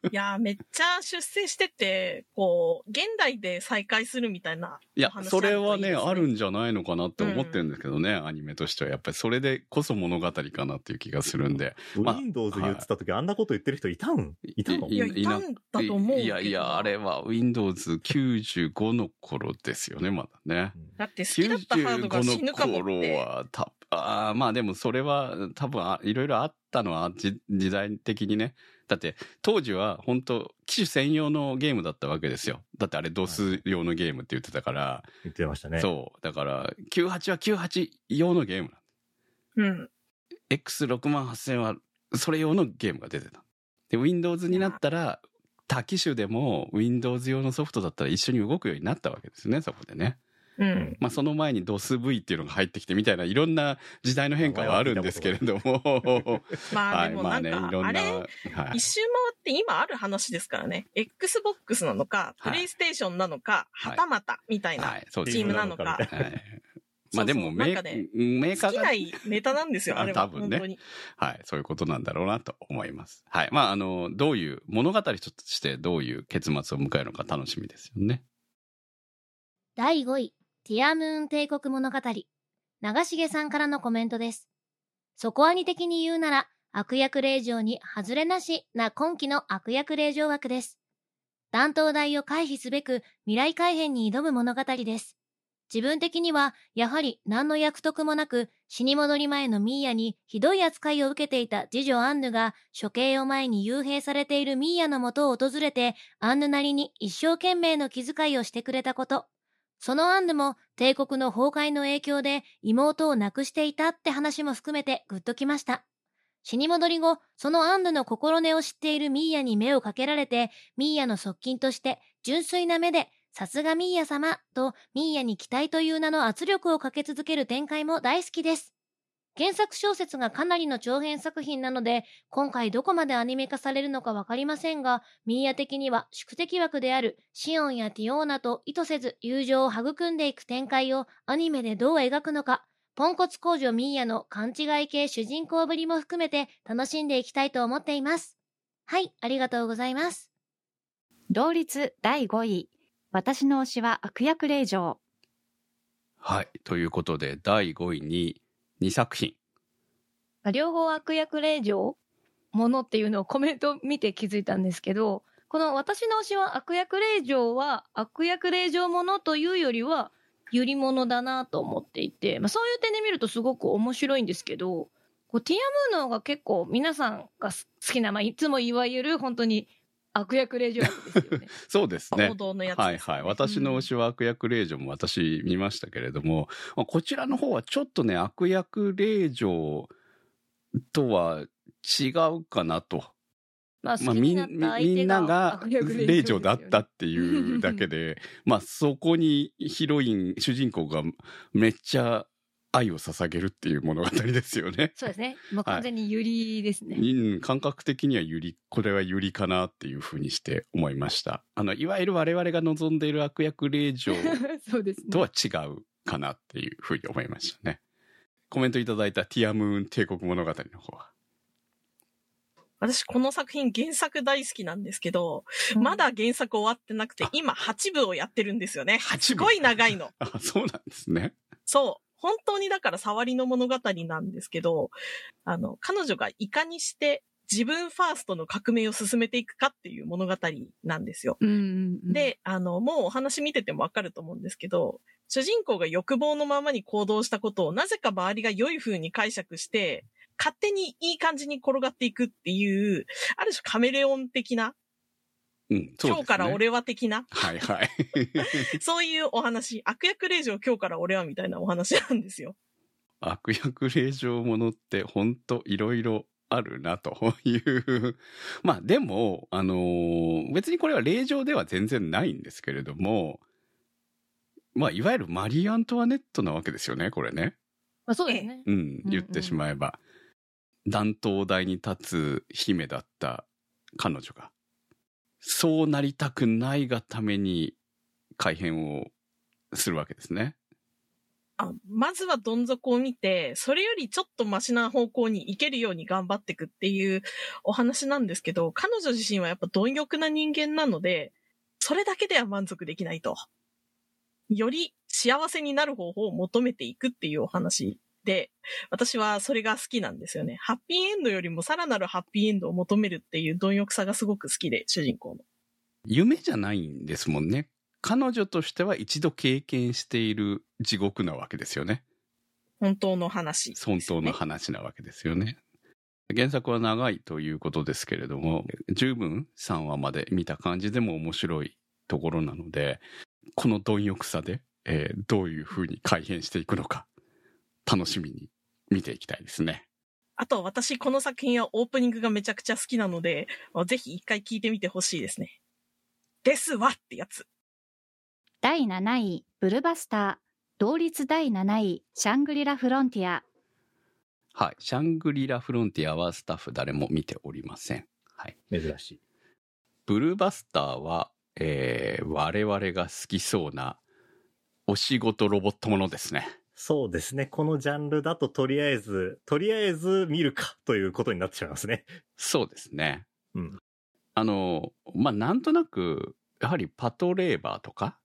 う。(laughs) いや、めっちゃ出世してて、こう、現代で再会するみたいな。いやそれはね、あるんじゃないのかなって思ってるんですけどね、アニメとしては。やっぱりそれでこそ物語かなっていう気がするんで。まあ Windows 言ってた時、あんなこと言ってる人いたんいたのいや、いたんだと思うけど。いやいや、あれは Windows95 の頃ですよね、まだね。だって好きだったハードが死95のぬかもっ頃て。は、た、あーまあでもそれは多分あいろいろあったのはじ時代的にね。だって当時は本当機種専用のゲームだったわけですよ。だってあれ DOS 用のゲームって言ってたから、言ってましたね。そう。だから98は98用のゲームなのうん。X68000 はそれ用のゲームが出てた。で、Windows になったら、他機種でも Windows 用のソフトだったら一緒に動くようになったわけですね、そこでね。うん。まあ、その前にドス V っていうのが入ってきてみたいないろんな時代の変化はあるんですけれども。(laughs) はい、まあでもまあね、いなんか、ろんな。あれ、はい一周回って今ある話ですからね。Xbox なのか、はいプレイステーションなのか、はいはたまたみたいなチームなのか。はいはい。まあでもメー、カーが好きないネタなんですよ、(laughs) ああれは。多分ね本当に。はい、そういうことなんだろうなと思います。はい。まあ、あの、どういう、物語としてどういう結末を迎えるのか楽しみですよね。第5位、ティアムーン帝国物語。長重さんからのコメントです。底アニ的に言うなら、悪役令嬢に外れなしな今期の悪役令嬢枠です。断頭台を回避すべく未来改変に挑む物語です。自分的には、やはり何の役得もなく、死に戻り前のミーヤにひどい扱いを受けていた次女アンヌが、処刑を前に幽閉されているミーヤのもとを訪れて、アンヌなりに一生懸命の気遣いをしてくれたこと。その案でも帝国の崩壊の影響で妹を亡くしていたって話も含めてグッときました。死に戻り後、そのアンヌの心根を知っているミーヤに目をかけられて、ミーヤの側近として純粋な目で、さすがミーヤ様とミーヤに期待という名の圧力をかけ続ける展開も大好きです。原作小説がかなりの長編作品なので、今回どこまでアニメ化されるのかわかりませんが、ミーヤ的には宿敵枠であるシオンやティオーナと意図せず友情を育んでいく展開をアニメでどう描くのか、ポンコツ工女ミーヤの勘違い系主人公ぶりも含めて楽しんでいきたいと思っています。はい、ありがとうございます。同率第5位。私の推しは悪役令嬢。はい。ということで、第5位に2作品。両方悪役令嬢ものっていうのをコメント見て気づいたんですけど、この私の推しは悪役令嬢は悪役令嬢ものというよりは、ゆりものだなと思っていて、まあ、そういう点で見るとすごく面白いんですけど、こうティアムーの方が結構皆さんが好きな、まあ、いつもいわゆる本当に悪役令嬢役ですよね。(laughs) そうですねのやつね。はいはい。私の推しは悪役令嬢も私見ましたけれども、まあこちらの方はちょっとね、悪役令嬢とは違うかなと。まあ、まあみんながんなが悪役令嬢だったっていうだけで、(laughs) まあそこにヒロイン、主人公がめっちゃ愛を捧げるっていう物語ですよね。そうですね。(laughs) もう完全にゆりですね。うん、感覚的にはゆり、これはゆりかなっていうふうにして思いました。あの、いわゆる我々が望んでいる悪役令嬢 (laughs) そうですね。とは違うかなっていうふうに思いましたね。コメントいただいたティアムーン帝国物語の方は。私この作品原作大好きなんですけど、うんまだ原作終わってなくて、今8部をやってるんですよね。8部すごい長いの。(laughs) あ、そうなんですね。そう。本当にだから触りの物語なんですけど、あの、彼女がいかにして自分ファーストの革命を進めていくかっていう物語なんですよ。うんうんうん、で、あの、もうお話見ててもわかると思うんですけど、主人公が欲望のままに行動したことをなぜか周りが良い風に解釈して、勝手にいい感じに転がっていくっていう、ある種カメレオン的な、うん、そうね。今日から俺は的な、はいはい。(laughs) そういうお話、悪役令嬢今日から俺はみたいなお話なんですよ。悪役令嬢ものって本当いろいろあるなという。(laughs) まあでも、あのー別にこれは令嬢では全然ないんですけれども、まあいわゆるマリー・アントワネットなわけですよね、これね。まあ、そうですね。うん、うん言ってしまえば。断頭台に立つ姫だった彼女が、そうなりたくないがために改変をするわけですね。あまずはどん底を見て、それよりちょっとマシな方向に行けるように頑張っていくっていうお話なんですけど、彼女自身はやっぱ貪欲な人間なので、それだけでは満足できないと。より幸せになる方法を求めていくっていうお話で、私はそれが好きなんですよね。ハッピーエンドよりもさらなるハッピーエンドを求めるっていう貪欲さがすごく好きで、主人公の。夢じゃないんですもんね。彼女としては一度経験している地獄なわけですよね。本当の話、本当の話なわけですよね。原作は長いということですけれども、十分3話まで見た感じでも面白いところなので、この貪欲さで、えーどういう風に改変していくのか、楽しみに見ていきたいですね。あと私この作品はオープニングがめちゃくちゃ好きなので、ぜひ一回聞いてみてほしいですね。ですわってやつ。第7位、ブルバスター。同率第7位、シャングリラ・フロンティア。はい。シャングリラ・フロンティアはスタッフ誰も見ておりません。はい。珍しい。ブルーバスターは、えー、我々が好きそうな、お仕事ロボットものですね。そうですね。このジャンルだととりあえず、とりあえず見るかということになってしまいますね。そうですね。うん。あの、まあ、なんとなく、やはりパトレーバーとか、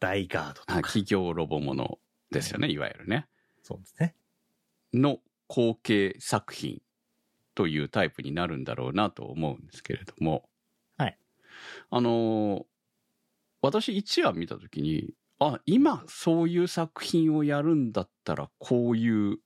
大ガードとか。企業ロボものですよね、いわゆるね。そうですね。の後継作品というタイプになるんだろうなと思うんですけれども。はい。あの、私1話見たときに、あ、今そういう作品をやるんだったらこういう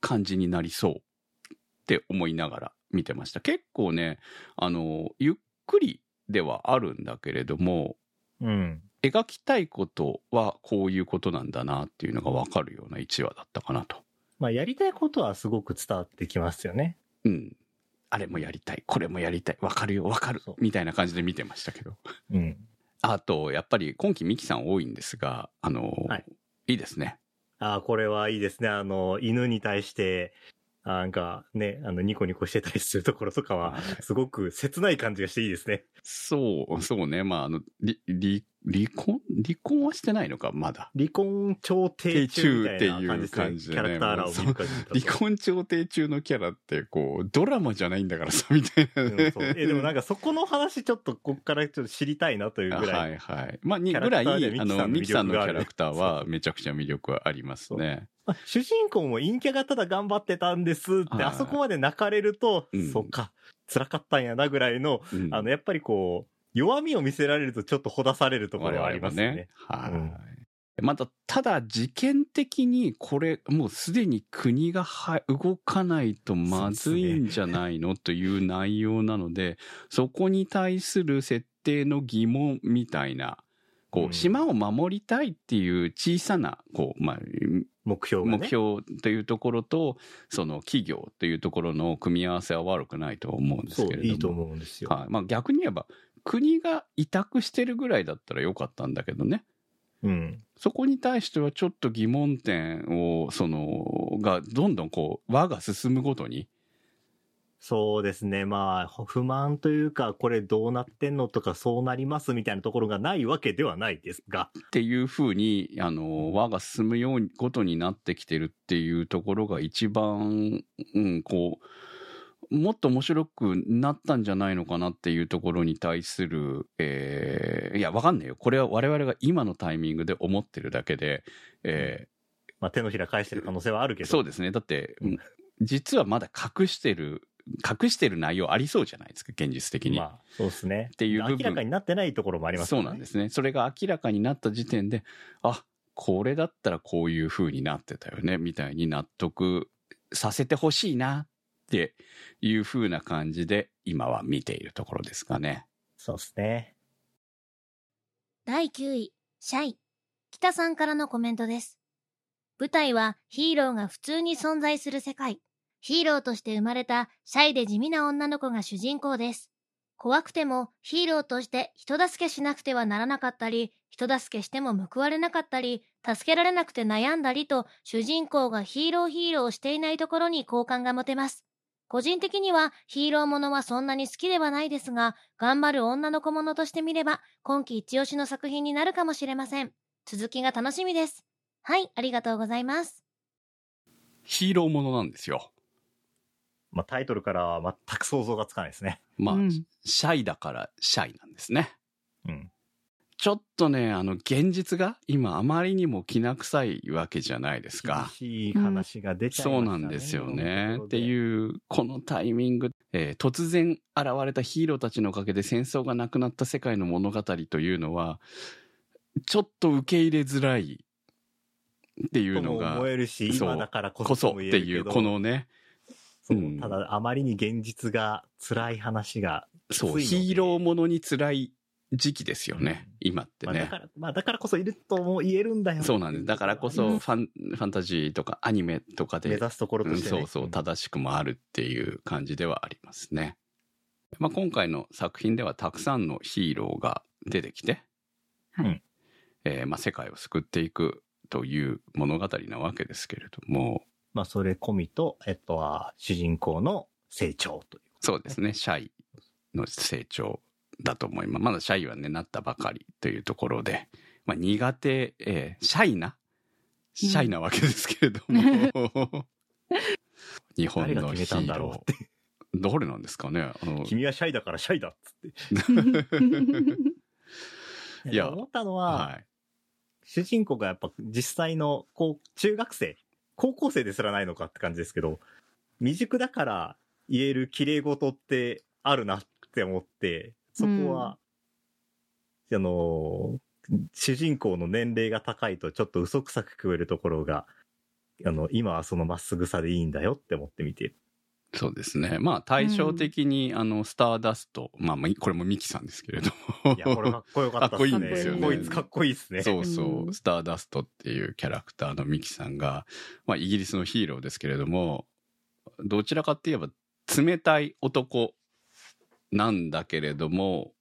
感じになりそうって思いながら見てました。結構ね、あの、ゆっくりではあるんだけれども、うん。描きたいことはこういうことなんだなっていうのがわかるような1話だったかなと。まあ、やりたいことはすごく伝わってきますよね。うん。あれもやりたい、これもやりたい、わかるよ、わかるみたいな感じで見てましたけど。うん。あと、やっぱり今期ミキさん多いんですが、あの、はいいいですね。ああ、これはいいですね。あの、犬に対して、あなんかね、あの、ニコニコしてたりするところとかは、すごく切ない感じがしていいですね。そう、そうね。まあ、あの、離婚？離婚はしてないのか、まだ。離婚調停中。っていう感じでねキャラクターらを見る限りだと離婚調停中のキャラって、こう、ドラマじゃないんだからさ、みたいなうんね。え、でもなんかそこの話ちょっとこっからちょっと知りたいなというぐら。はいいはい。まあ、にぐらい、あの、ミミキさんのキャラクターはめちゃくちゃ魅力はありますね。まあ主人公も陰キャがただ頑張ってたんですって、はいあそこまで泣かれると、うんそっか、辛かったんやなぐらいの、うんあの、やっぱりこう、弱みを見せられるとちょっとほだされるところはありますよね。はい。うんまた、ただ、事件的にこれ、もうすでに国がは動かないとまずいんじゃないのという内容なので、そこに対する設定の疑問みたいな、こう島を守りたいっていう小さな、こう、まあ、目標。目標というところと、その企業というところの組み合わせは悪くないと思うんですけれども。いいと思うんですよ。はい。まあ逆に言えば、国が委託してるぐらいだったらよかったんだけどね。うん。そこに対してはちょっと疑問点を、その、がどんどんこう、輪が進むごとに、そうですね。まあ、不満というか、これどうなってんのとか、そうなりますみたいなところがないわけではないですが。っていうふうに、あの、輪が進むように、ことになってきてるっていうところが一番、うん、こう、もっと面白くなったんじゃないのかなっていうところに対する、えーいや、わかんないよ。これは我々が今のタイミングで思ってるだけで、えまあ、手のひら返してる可能性はあるけど。そうですね。だって、うん実はまだ隠してる、隠してる内容ありそうじゃないですか、現実的に。まあ、そうですね。っていう部分明らかになってないところもありますそうなんですね。それが明らかになった時点で、あ、これだったらこういう風になってたよね、みたいに納得させてほしいなっていう風な感じで今は見ているところですかね。そうですね。第9位、シャイ。北さんからのコメントです。舞台はヒーローが普通に存在する世界。ヒーローとして生まれたシャイで地味な女の子が主人公です。怖くてもヒーローとして人助けしなくてはならなかったり、人助けしても報われなかったり、助けられなくて悩んだりと、主人公がヒーローヒーローをしていないところに好感が持てます。個人的にはヒーローものはそんなに好きではないですが、頑張る女の子ものとして見れば、今季一押しの作品になるかもしれません。続きが楽しみです。はい、ありがとうございます。ヒーローものなんですよ。まあ、タイトルからは全く想像がつかないですね。まあ、うんシャイだからシャイなんですね。うん。ちょっとね、あの、現実が今あまりにもきな臭いわけじゃないですか。厳しい話が出ちゃいまそうしたね。なんですよね。ってう。いう、このタイミング、えー突然現れたヒーローたちのおかげで戦争がなくなった世界の物語というのは、ちょっと受け入れづらいっていうのが思えるし、そう今だからこそっていう、このね、そううんただあまりに現実が辛い話がそう、ヒーローものに辛い時期ですよね、うん。今ってね。まあ、だから、まあ、だからこそいるとも言えるんだよ。そうなんです。だからこそ、うん。ファン、ファンタジーとかアニメとかで。目指すところとして、ね。うんそうそう、正しくもあるっていう感じではありますね。まあ、今回の作品ではたくさんのヒーローが出てきて、はい。うんえーまあ、世界を救っていくという物語なわけですけれども、まあ、それ込みと、えっとは、主人公の成長という。そうですね、シャイの成長だと思います。まだシャイはね、なったばかりというところで、まあ、苦手、えーシャイな？シャイなわけですけれども、(laughs) 日本のヒ決めたんだーロろうって。ー、誰なんですかね？あの、君はシャイだからシャイだっつって。(laughs) (laughs) いや思ったのは、はい。主人公がやっぱ実際の、こう、中学生、高校生ですらないのかって感じですけど、未熟だから言える綺麗事ってあるなって思って、そこは、あの、主人公の年齢が高いとちょっと嘘くさく聞こえるところが、あの、今はそのまっすぐさでいいんだよって思って見てる。そうですね。まあ、対照的に、あの、スターダスト、まあ、まあこれもミキさんですけれども。いや、これかっこよかったっすね。かっこいいんですよねこいつかっこいいっすね。そうそう、うんスターダストっていうキャラクターのミキさんが、まあ、イギリスのヒーローですけれども、どちらかって言えば、冷たい男なんだけれども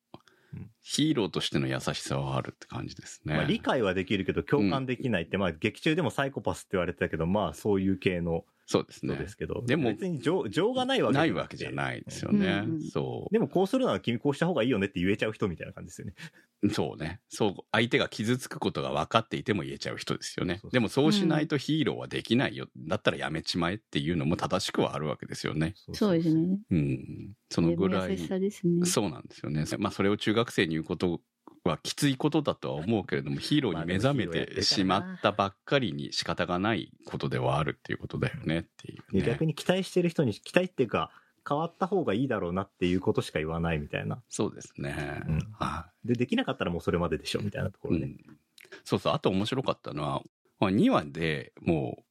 うん、ヒーローとしての優しさはあるって感じですね。まあ、理解はできるけど共感できないって、まあ劇中でもサイコパスって言われてたけど、まあそういう系のそうですね人で。すけど、でも別に情情がないわけないわけじゃい。ないですよね。うんうんそでもこうするなら君こうした方がいいよねって言えちゃう人みたいな感じですよね。う。そうね。そう。相手が傷つくことが分かっていても言えちゃう人ですよねそうそう。でもそうしないとヒーローはできないよ。だったらやめちまえっていうのも正しくはあるわけですよね。そうです。ね。うん。そのぐらい優。しさですね。そうなんですよね。まあそれを中学生に言うことはきついことだとは思うけれども、(laughs) ヒーローに目覚めてしまったばっかりに仕方がないことではあるっていうことだよねっていうねで逆。に期待してる人に、期待っていうか、変わった方がいいだろうなっていうことしか言わないみたいな。そうですね。うんはで、できなかったらもうそれまででしょみたいなとこい、ろで。うん。そうそう。あと面白かったのは、まあ、2話でも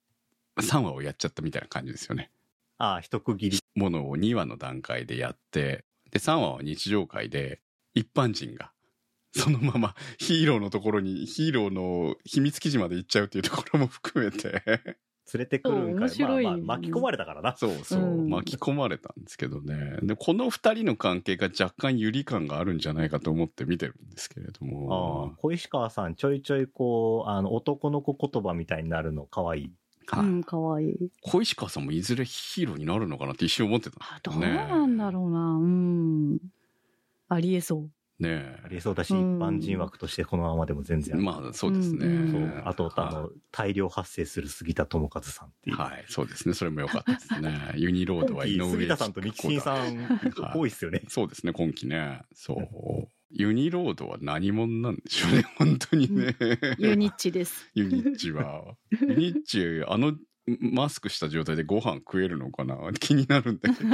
う3話をやっちゃったみたいな感じですよね。ああ、一区切り。ものを2話の段階でやって、で、3話は日常会で一般人が、そのままヒーローのところに、ヒーローの秘密基地まで行っちゃうっていうところも含めて、連れてくるんか面白いまあまあ、巻き込まれたからな。そうそう、うん巻き込まれたんですけどね。で、この二人の関係が若干有利感があるんじゃないかと思って見てるんですけれどあもあ、。小石川さん、ちょいちょいこう、あの、男の子言葉みたいになるの可愛い。はいうん、かわいい。小石川さんもいずれヒーローになるのかなって一瞬思ってたんあ、どう。なんだろうな。うん。ありえそう。ねありそうだし、一うん般人枠としてこのままでも全然。まあ、そうですね。うんそう。あと、あはの、大量発生する杉田智和さんっていう。はい、そうですね。それも良かったですね。(laughs) ユニロード今は井上期杉田さんとミキシンさん、はい多いっすよね。そうですね、今期ね。そう。ユニロードは何者なんでしょうね、(laughs) 本当にね。ユニッチです。(laughs) ユニッチは。ユニッチ、あの、マスクした状態でご飯食えるのかな？気になるんだけど。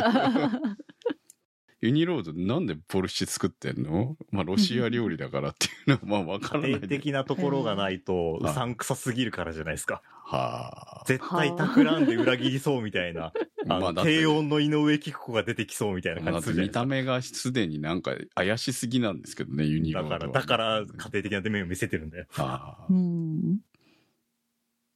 ユニロードなんでボルシチ作ってんの？まあ、ロシア料理だからっていうのはまあ、わからない家庭的なところがないと、(laughs) はいうさんくさすぎるからじゃないですか。はあ。絶対企んで裏切りそうみたいな。(laughs) あの、まあ低音の井上貴子が出てきそうみたいな感って見たじするじゃないです目がすでになんか怪しすぎなんですけどね、ユニロか。ードは。だから、だから、家庭的な面を見せてるんだよ。はあうん。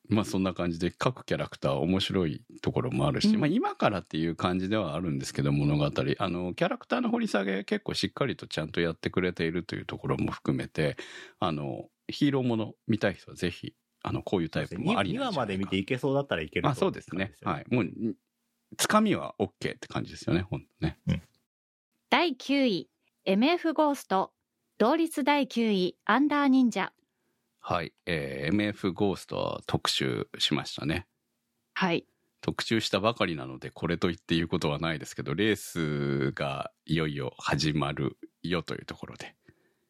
まあそんな感じで各キャラクター面白いところもあるし、うん。まあ今からっていう感じではあるんですけど物語。あのキャラクターの掘り下げ結構しっかりとちゃんとやってくれているというところも含めてあのヒーローもの見たい人はぜひあのこういうタイプもあり2なんじゃないか話まで見ていけそうだったらいけるとあそうですね。はい。もうつかみは OK って感じですよねほん。とね。第9位、MF ゴースト。同率第9位、アンダー忍者。はい、えー MF ゴーストは特集しましたねはい。特集したばかりなのでこれと言って言うことはないですけどレースがいよいよ始まるよというところで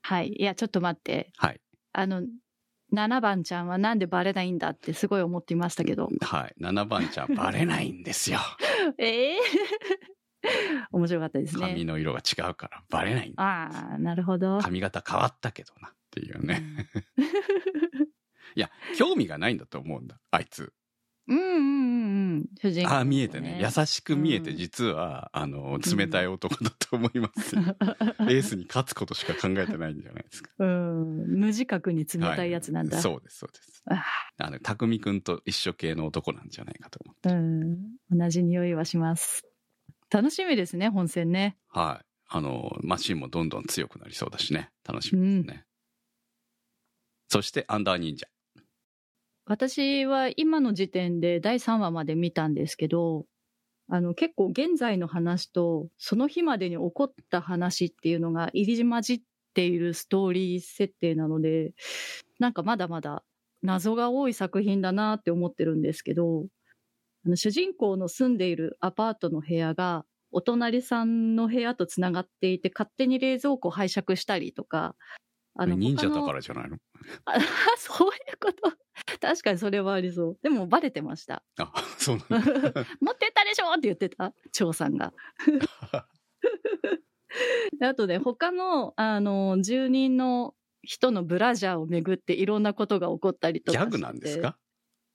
はい。いや、ちょっと待って。はいあの、7番ちゃんはなんでバレないんだってすごい思っていましたけど。はい。7番ちゃんバレないんですよ。(laughs) ええ (laughs) 面白かったですね。髪の色が違うからバレない。ああ、なるほど。髪型変わったけどなっていうね。(laughs) いや、興味がないんだと思うんだ。あいつ。うんうんうんうん。主人公、ああ、見えてね。優しく見えてうん実は、あの、冷たい男だと思いますよ。レースに勝つことしか考えてないんじゃないですか。(laughs) うん。無自覚に冷たいやつなんだ。はいそうです、そうです。ああの、匠くんと一緒系の男なんじゃないかと思って。うん。同じ匂いはします。楽しみですね、本戦ね。はい。あの、マシンもどんどん強くなりそうだしね。楽しみですね。そして、アンダー忍者。私は今の時点で第3話まで見たんですけど、あの結構現在の話とその日までに起こった話っていうのが入り混じっているストーリー設定なので、なんかまだまだ謎が多い作品だなって思ってるんですけど、あの主人公の住んでいるアパートの部屋がお隣さんの部屋とつながっていて勝手に冷蔵庫拝借したりとか、あ忍者だからら。じゃないの？あ (laughs) そういうこと？(laughs) 確かにそれはありそう。でもバレてました。あ、そうなんだ。(laughs) 持ってったでしょって言ってた？張さんが。であとね、他の、あの、住人の人のブラジャーをめぐっていろんなことが起こったりとかギャグなんですか？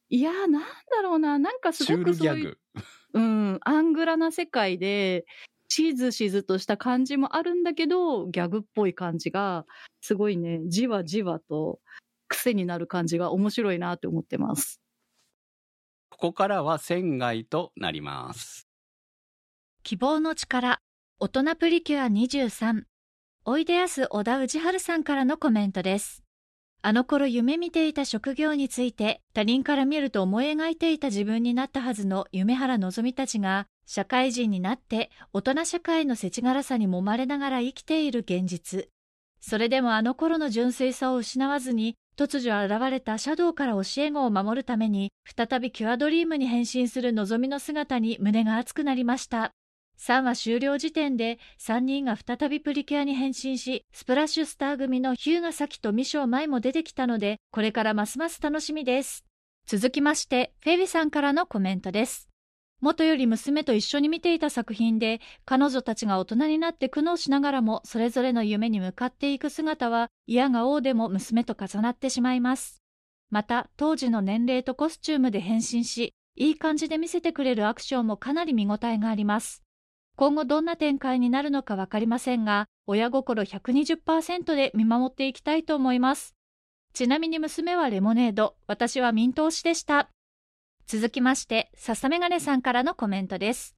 いやー、なんだろうな。なんかすごくそういう、ギャグ。うん、アングラな世界で、しずしずとした感じもあるんだけど、ギャグっぽい感じが、すごいね、じわじわと癖になる感じが面白いなって思ってます。ここからは船外となります。希望の力大人プリキュア23おいでやす小田氏春さんからのコメントですあの頃夢見ていた職業について他人から見ると思い描いていた自分になったはずの夢原のぞみたちが社会人になって大人社会の世知辛さに揉まれながら生きている現実それでもあの頃の純粋さを失わずに突如現れたシャドウから教え子を守るために再びキュアドリームに変身するのぞみの姿に胸が熱くなりました3話終了時点で3人が再びプリキュアに変身し、スプラッシュスター組のヒューガサキとミショウマイも出てきたので、これからますます楽しみです。続きまして、フェビさんからのコメントです。元より娘と一緒に見ていた作品で、彼女たちが大人になって苦悩しながらも、それぞれの夢に向かっていく姿は、嫌が王でも娘と重なってしまいます。また、当時の年齢とコスチュームで変身し、いい感じで見せてくれるアクションもかなり見応えがあります。今後どんな展開になるのかわかりませんが、親心120%で見守っていきたいと思います。ちなみに娘はレモネード、私はミント推しでした。続きまして、笹メガネさんからのコメントです。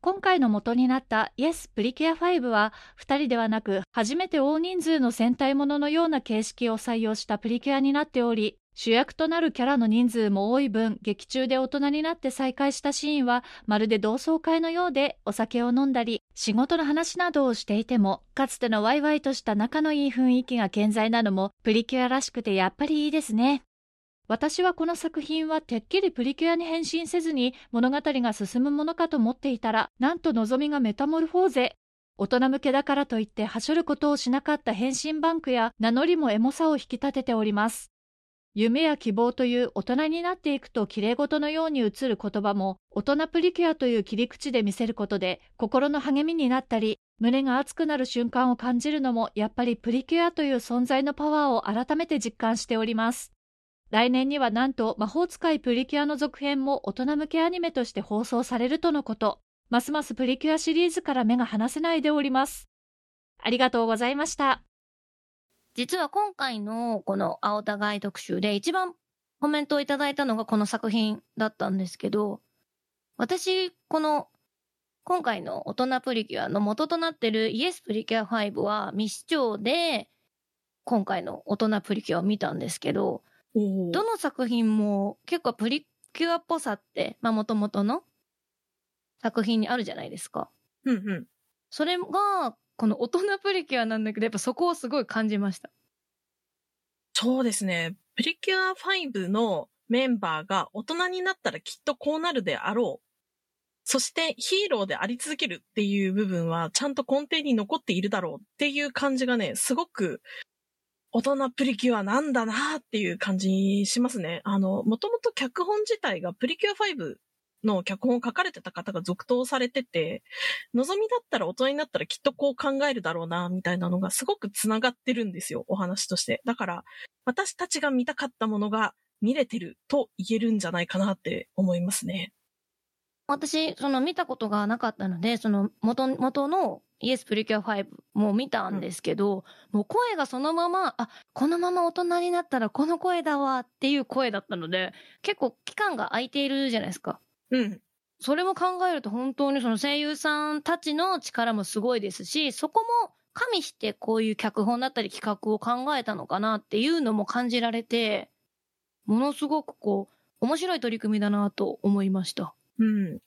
今回の元になったイエスプリキュア5は、2人ではなく初めて大人数の戦隊もののような形式を採用したプリキュアになっており、主役となるキャラの人数も多い分、劇中で大人になって再会したシーンは、まるで同窓会のようで、お酒を飲んだり、仕事の話などをしていても、かつてのワイワイとした仲のいい雰囲気が健在なのも、プリキュアらしくてやっぱりいいですね。私はこの作品はてっきりプリキュアに変身せずに物語が進むものかと思っていたら、なんと望みがメタモルフォーゼ。大人向けだからといってはしょることをしなかった変身バンクや名乗りもエモさを引き立てております。夢や希望という大人になっていくと綺麗事のように映る言葉も大人プリキュアという切り口で見せることで心の励みになったり胸が熱くなる瞬間を感じるのもやっぱりプリキュアという存在のパワーを改めて実感しております。来年にはなんと魔法使いプリキュアの続編も大人向けアニメとして放送されるとのこと。ますますプリキュアシリーズから目が離せないでおります。ありがとうございました。実は今回のこの青田ガイ特集で一番コメントをいただいたのがこの作品だったんですけど、私、この今回の大人プリキュアの元となってるイエスプリキュア5は未視聴で今回の大人プリキュアを見たんですけど、どの作品も結構プリキュアっぽさって、まあ元々の作品にあるじゃないですか。うんうん。それが、この大人プリキュアなんだけど、やっぱそこをすごい感じました。そうですね。プリキュア5のメンバーが大人になったらきっとこうなるであろう。そしてヒーローであり続けるっていう部分はちゃんと根底に残っているだろうっていう感じがね、すごく大人プリキュアなんだなっていう感じしますね。あの、もともと脚本自体がプリキュア5の脚本を書かれてた方が続投されてて、望みだったら大人になったらきっとこう考えるだろうな、みたいなのがすごく繋がってるんですよ、お話として。だから、私たちが見たかったものが見れてると言えるんじゃないかなって思いますね。私、その見たことがなかったので、その元、元のイエスプリキュア5も見たんですけど、もう声がそのまま、あ、このまま大人になったらこの声だわっていう声だったので、結構期間が空いているじゃないですか。うん。それも考えると本当にその声優さんたちの力もすごいですし、そこも加味してこういう脚本だったり企画を考えたのかなっていうのも感じられて、ものすごくこう、面白い取り組みだなと思いました。うん。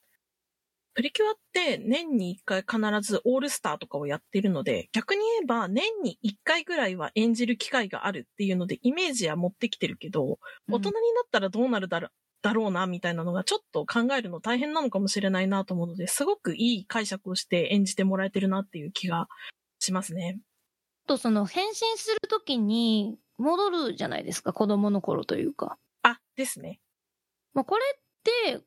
プリキュアって年に1回必ずオールスターとかをやってるので、逆に言えば年に1回ぐらいは演じる機会があるっていうのでイメージは持ってきてるけど、大人になったらどうなるだろだろうなみたいなのがちょっと考えるの大変なのかもしれないなと思うので、すごくいい解釈をして演じてもらえてるなっていう気がしますね。とその変身するときに戻るじゃないですか、子供の頃というか。あ、ですね。まあ、これって、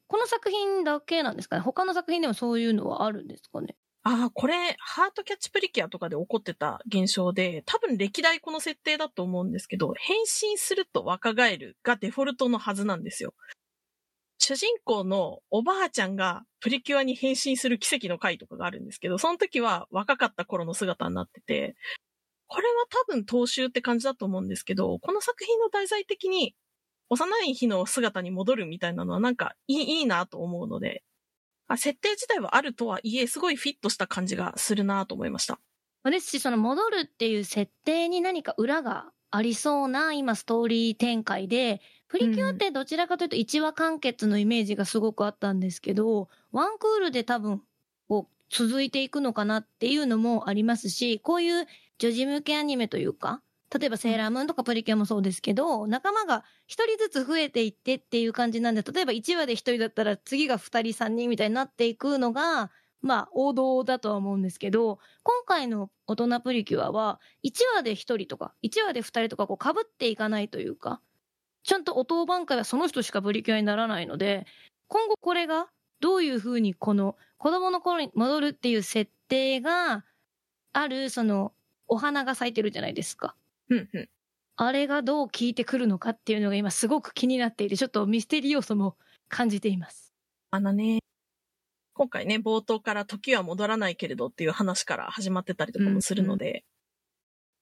この作品だけなんですかね？他の作品でもそういうのはあるんですかね？ああ、これ、ハートキャッチプリキュアとかで起こってた現象で、多分歴代この設定だと思うんですけど、変身すると若返るがデフォルトのはずなんですよ。主人公のおばあちゃんがプリキュアに変身する奇跡の回とかがあるんですけど、その時は若かった頃の姿になってて、これは多分踏襲って感じだと思うんですけど、この作品の題材的に幼い日の姿に戻るみたいなのはなんかいいいいなと思うので、あ設定自体はあるとはいえ、すごいフィットした感じがするなと思いました。まあですし、その戻るっていう設定に何か裏がありそうな今ストーリー展開で、プリキュアってどちらかというと1話完結のイメージがすごくあったんですけど、ワンクールで多分こう続いていくのかなっていうのもありますし、こういう女児向けアニメというか、例えばセーラームーンとかプリキュアもそうですけど、仲間が一人ずつ増えていってっていう感じなんで、例えば1話で一人だったら次が二人三人みたいになっていくのが、まあ王道だとは思うんですけど、今回の大人プリキュアは1話で1人とか1話で2人とかこう被っていかないというかちゃんとお当番会はその人しかプリキュアにならないので今後これがどういうふうにこの子供の頃に戻るっていう設定があるそのお花が咲いてるじゃないですか。うんうん。あれがどう効いてくるのかっていうのが今すごく気になっていてちょっとミステリー要素も感じています。あのね、今回ね、冒頭から時は戻らないけれどっていう話から始まってたりとかもするので、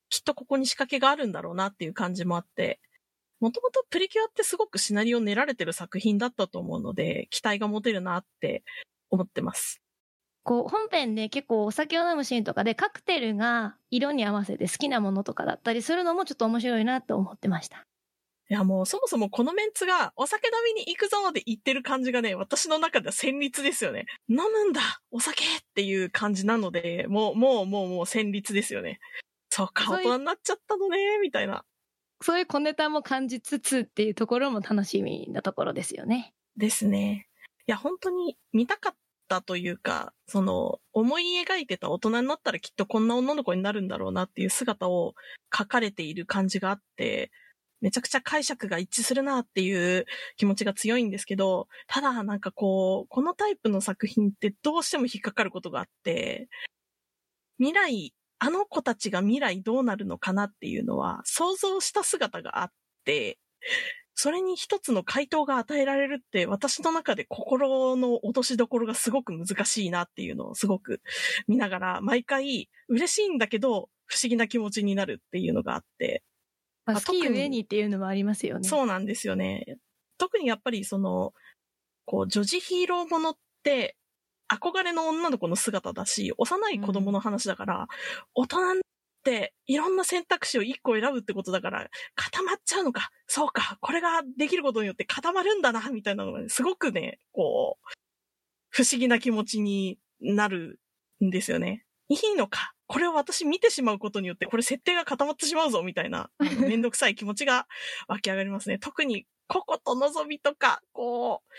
きっとここに仕掛けがあるんだろうなっていう感じもあって、もともとプリキュアってすごくシナリオ練られてる作品だったと思うので、期待が持てるなって思ってます。こう本編で結構お酒を飲むシーンとかでカクテルが色に合わせて好きなものとかだったりするのもちょっと面白いなと思ってました。いやもうそもそもこのメンツがお酒飲みに行くぞで言ってる感じがね、私の中では旋律ですよね。飲むんだお酒っていう感じなので、もう、もう、もう、もう旋律ですよね。そうか、大人になっちゃったのね、みたいな。そういう小ネタも感じつつっていうところも楽しみなところですよね。ですね。いや、本当に見たかったというか、その、思い描いてた大人になったらきっとこんな女の子になるんだろうなっていう姿を書かれている感じがあって、めちゃくちゃ解釈が一致するなっていう気持ちが強いんですけど、ただなんかこう、このタイプの作品ってどうしても引っかかることがあって、未来、あの子たちが未来どうなるのかなっていうのは想像した姿があって、それに一つの回答が与えられるって、私の中で心の落としどころがすごく難しいなっていうのをすごく見ながら、毎回嬉しいんだけど、不思議な気持ちになるっていうのがあって、まあ、好きあ特にゆえにっていうのもありますよね。そうなんですよね。特にやっぱりその、こう、女児ヒーローものって、憧れの女の子の姿だし、幼い子供の話だから、大人っていろんな選択肢を一個選ぶってことだから、固まっちゃうのか。そうか。これができることによって固まるんだな、みたいなのがね、すごくね、こう、不思議な気持ちになるんですよね。いいのか。これを私見てしまうことによって、これ設定が固まってしまうぞ、みたいな、めんどくさい気持ちが湧き上がりますね。特に、ココとのぞみとか、こう、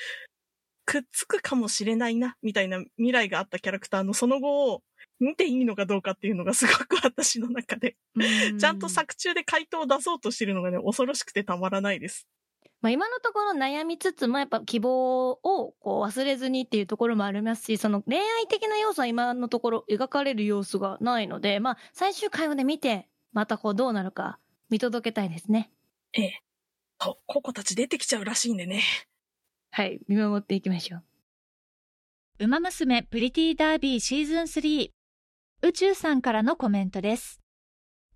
くっつくかもしれないな、みたいな未来があったキャラクターのその後を見ていいのかどうかっていうのがすごく私の中で、うんちゃんと作中で回答を出そうとしてるのがね、恐ろしくてたまらないです。まあ、今のところ悩みつつもやっぱ希望をこう忘れずにっていうところもありますしその恋愛的な要素は今のところ描かれる様子がないのでまあ最終回をね見てまたこうどうなるか見届けたいですねええ。そう、ココたち出てきちゃうらしいんでね。はい見守っていきましょうウマ娘プリティダービーシーズン3宇宙さんからのコメントです。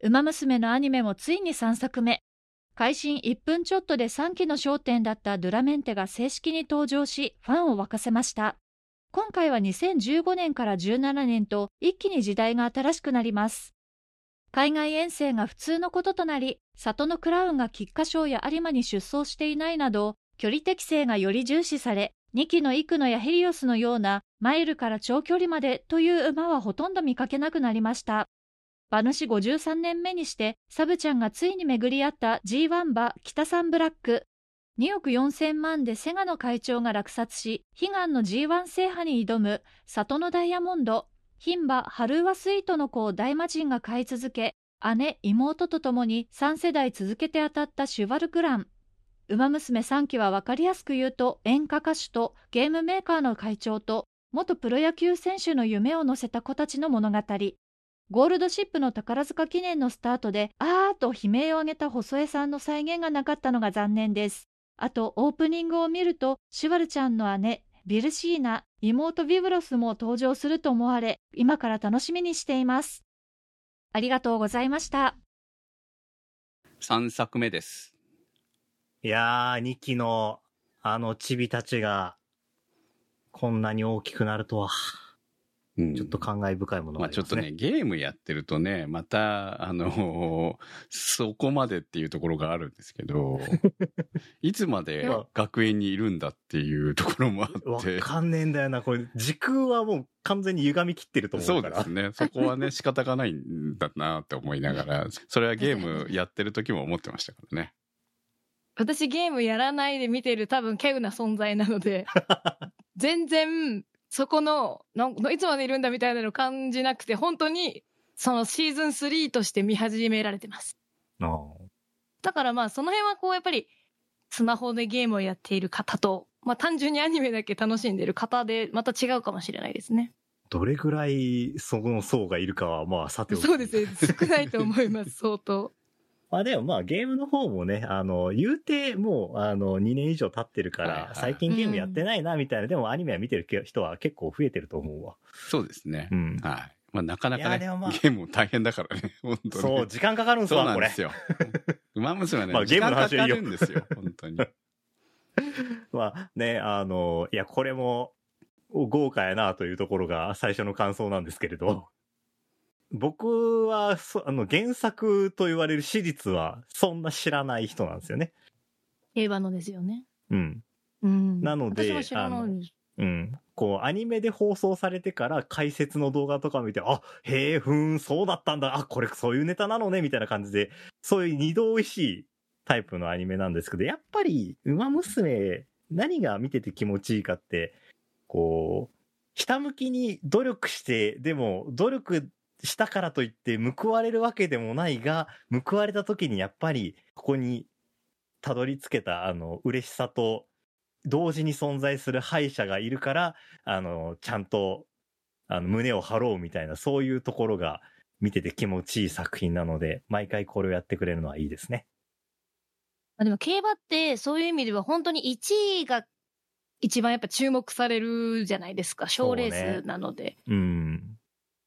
ウマ娘のアニメもついに3作目。開始1分ちょっとで3期の焦点だったドゥラメンテが正式に登場し、ファンを沸かせました。今回は2015年から17年と一気に時代が新しくなります。海外遠征が普通のこととなり、里のクラウンが菊花賞や有馬に出走していないなど、距離適性がより重視され、2期のイクノやヘリオスのようなマイルから長距離までという馬はほとんど見かけなくなりました。馬主53年目にして、サブちゃんがついに巡り合った G1 馬北サンブラック。2億4000万でセガの会長が落札し、悲願の G1 制覇に挑む里のダイヤモンド。牝馬ハルーワスイートの子を大魔神が買い続け、姉、妹と共に3世代続けて当たったシュバルクラン。馬娘3期は分かりやすく言うと演歌歌手とゲームメーカーの会長と元プロ野球選手の夢を乗せた子たちの物語。ゴールドシップの宝塚記念のスタートで、あーと悲鳴を上げた細江さんの再現がなかったのが残念です。あと、オープニングを見ると、シュワルちゃんの姉、ビルシーナ、妹ビブロスも登場すると思われ、今から楽しみにしています。ありがとうございました。3作目です。いやー、2期のあのチビたちが、こんなに大きくなるとは、うんちょっと感慨深いものまあちょっとね、。ゲームやってるとね、また、あのそこまでっていうところがあるんですけど、(laughs) いつまで学園にいるんだっていうところもあわって。かんねえんだよな。これ、時空はもう完全に歪み切ってると思そううから。ですね。そこはね、(laughs) 仕方がないんだなって思いながら、それはゲームやってる時も思ってましたからね。私ゲームやらないで見てる多分稀有な存在なので、(laughs) 全然そこのなんいつまでいるんだみたいなの感じなくて、本当にそのシーズン3として見始められてます。だからまあその辺はこうやっぱりスマホでゲームをやっている方と、まあ単純にアニメだけ楽しんでる方でまた違うかもしれないですね。どれぐらいその層がいるかは、まあ、さておき。そうですね。少ないと思います、相当。まあでもまあゲームの方もね、あの、言うてもう、あの、2年以上経ってるから、最近ゲームやってないな、みたいな、でもアニメは見てる人は結構増えてると思うわ。そうですね。うん。はい。まあなかないかね、まあゲームも大変だからね、(laughs) 本当に。そう、時間かかるんすそうわ、これ。なんですよ。馬娘はね、まあゲームの話はいいよんですよ、本当に。(laughs) まあね、あの、いや、これも豪華やなというところが最初の感想なんですけれど、僕はそ、あの、原作と言われる史実はそんな知らない人なんですよね。競馬のですよね。うん。うん。なので私も知らないです。うん。こう、アニメで放送されてから解説の動画とか見て、あ、へえ、ふーん、そうだったんだ、あ、これそういうネタなのね、みたいな感じで、そういう二度美味しいタイプのアニメなんですけど、やっぱり、馬娘、何が見てて気持ちいいかって、こう、ひたむきに努力して、でも、努力したからといって報われるわけでもないが、報われた時にやっぱり、ここにたどり着けた、あの、嬉しさと、同時に存在する敗者がいるから、あの、ちゃんと、あの、胸を張ろうみたいな、そういうところが見てて気持ちいい作品なので、毎回これをやってくれるのはいいですね。まあでも競馬ってそういう意味では本当に1位が一番やっぱ注目されるじゃないですか。賞レースなので。うん。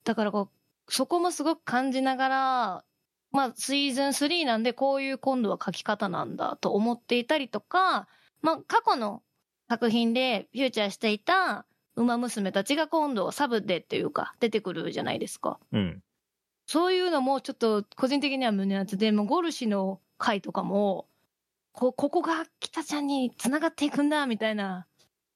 だからこう、そこもすごく感じながら、まあシーズン3なんでこういう今度は書き方なんだと思っていたりとか、まあ過去の作品でフューチャーしていた馬娘たちが今度サブでっていうか出てくるじゃないですか。うん。そういうのもちょっと個人的には胸熱で、もうゴルシの回とかも、こここが北ちゃんに繋がっていくんだみたいな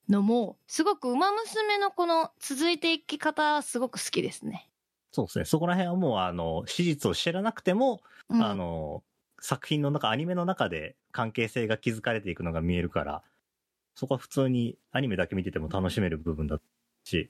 のも、すごく馬娘のこの続いていき方すごく好きですね。そうですね。そこら辺はもう、あの、史実を知らなくても、うんあの、作品の中、アニメの中で関係性が築かれていくのが見えるから、そこは普通にアニメだけ見てても楽しめる部分だし、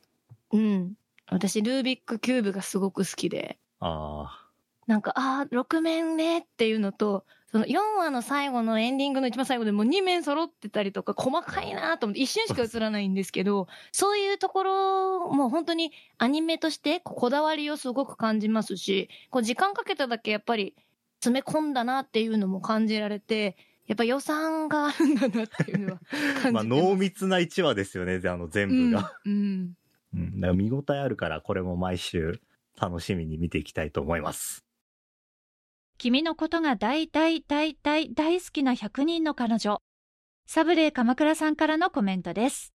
うん。私、ルービックキューブがすごく好きで、あなんか、ああ、6面ねっていうのと、その4話の最後のエンディングの一番最後でもう2面揃ってたりとか、細かいなと思って、一瞬しか映らないんですけど、(laughs) そういうところも本当にアニメとしてこだわりをすごく感じますし、こう時間かけただけやっぱり詰め込んだなっていうのも感じられて、やっぱ予算があるんだなっていうのは (laughs) 感じ。まあ、濃密な1話ですよね、あの、全部が。うん。うん。うん。だから見応えあるから、これも毎週楽しみに見ていきたいと思います。君のことが大大大大大好きな100人の彼女。サブレー鎌倉さんからのコメントです。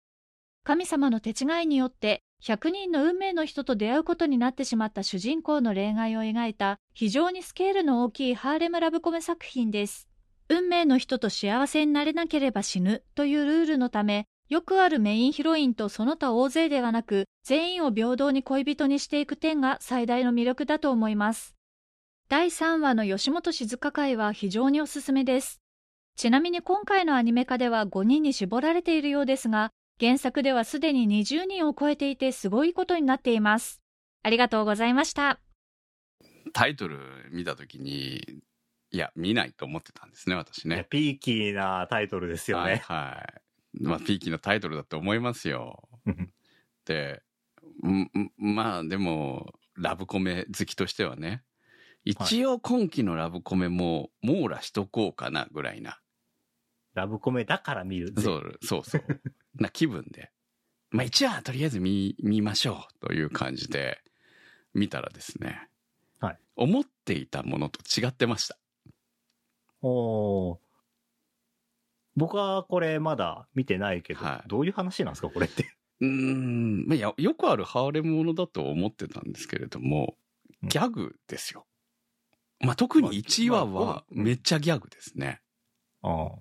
神様の手違いによって100人の運命の人と出会うことになってしまった主人公の恋愛を描いた非常にスケールの大きいハーレムラブコメ作品です。運命の人と幸せになれなければ死ぬというルールのため、よくあるメインヒロインとその他大勢ではなく、全員を平等に恋人にしていく点が最大の魅力だと思います。第3話の吉本静香会は非常におすすめです。ちなみに今回のアニメ化では5人に絞られているようですが、原作ではすでに20人を超えていてすごいことになっています。ありがとうございました。タイトル見たときに、いや、見ないと思ってたんですね、私ね。ピーキーなタイトルですよはい、ね。はい。まあ、ピーキーのタイトルだと思いますようん。で、まあ、でも、ラブコメ好きとしてはね、一応今期のラブコメも網羅しとこうかなぐらいな、ラブコメだから見るぜ。そうそうそう、な気分で。(laughs) まあ一話とりあえず見、見ましょうという感じで見たらですね、はい思っていたものと違ってました。おー僕はこれまだ見てないけど、はいどういう話なんですかこれって。うーん、まあ、やよくあるハーレムものだと思ってたんですけれども、うんギャグですよ。まあ、特に1話まあはめっちゃギャグですね。あ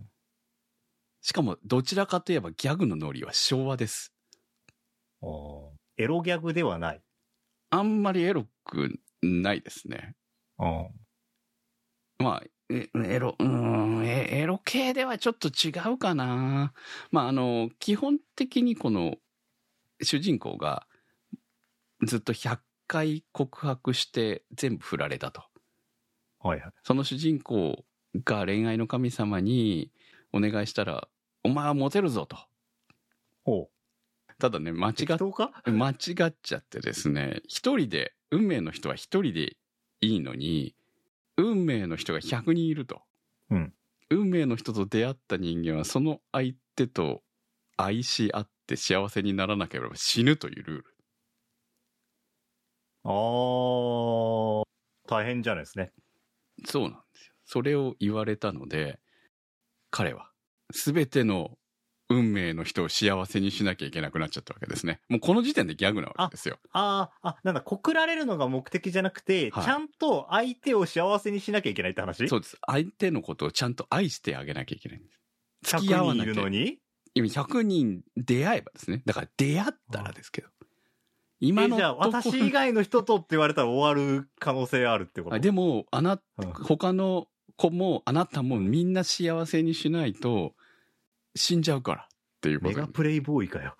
しかも、どちらかといえばギャグのノリは昭和です。あエロギャグではない。あんまりエロくないですね。あまあ、えエロ、うーん、えエロ系ではちょっと違うかな。まあ、あの、基本的にこの、主人公が、ずっと100回告白して全部振られたと。はいはい。その主人公が恋愛の神様にお願いしたら、お前はモテるぞと。ほただね、間違っ、間違っちゃってですね、一人で、運命の人は一人でいいのに、運命の人が100人いると。うん運命の人と出会った人間はその相手と愛し合って幸せにならなければ死ぬというルール。ああ、大変じゃないですね。そうなんですよ。それを言われたので、彼は、すべての運命の人を幸せにしなきゃいけなくなっちゃったわけですね。もうこの時点でギャグなわけですよ。ああ、あ、なんだ、告られるのが目的じゃなくて、はいちゃんと相手を幸せにしなきゃいけないって話？そうです。相手のことをちゃんと愛してあげなきゃいけないんです。付き合100人わないきゃるのに今100人出会えばですね。だから出会ったらですけど。今のえじゃあ、私以外の人とって言われたら終わる可能性あるってこと？あでも、あな、うん。他の子も、あなたもみんな幸せにしないと死んじゃうからっていうこと。にメガプレイボーイかよ。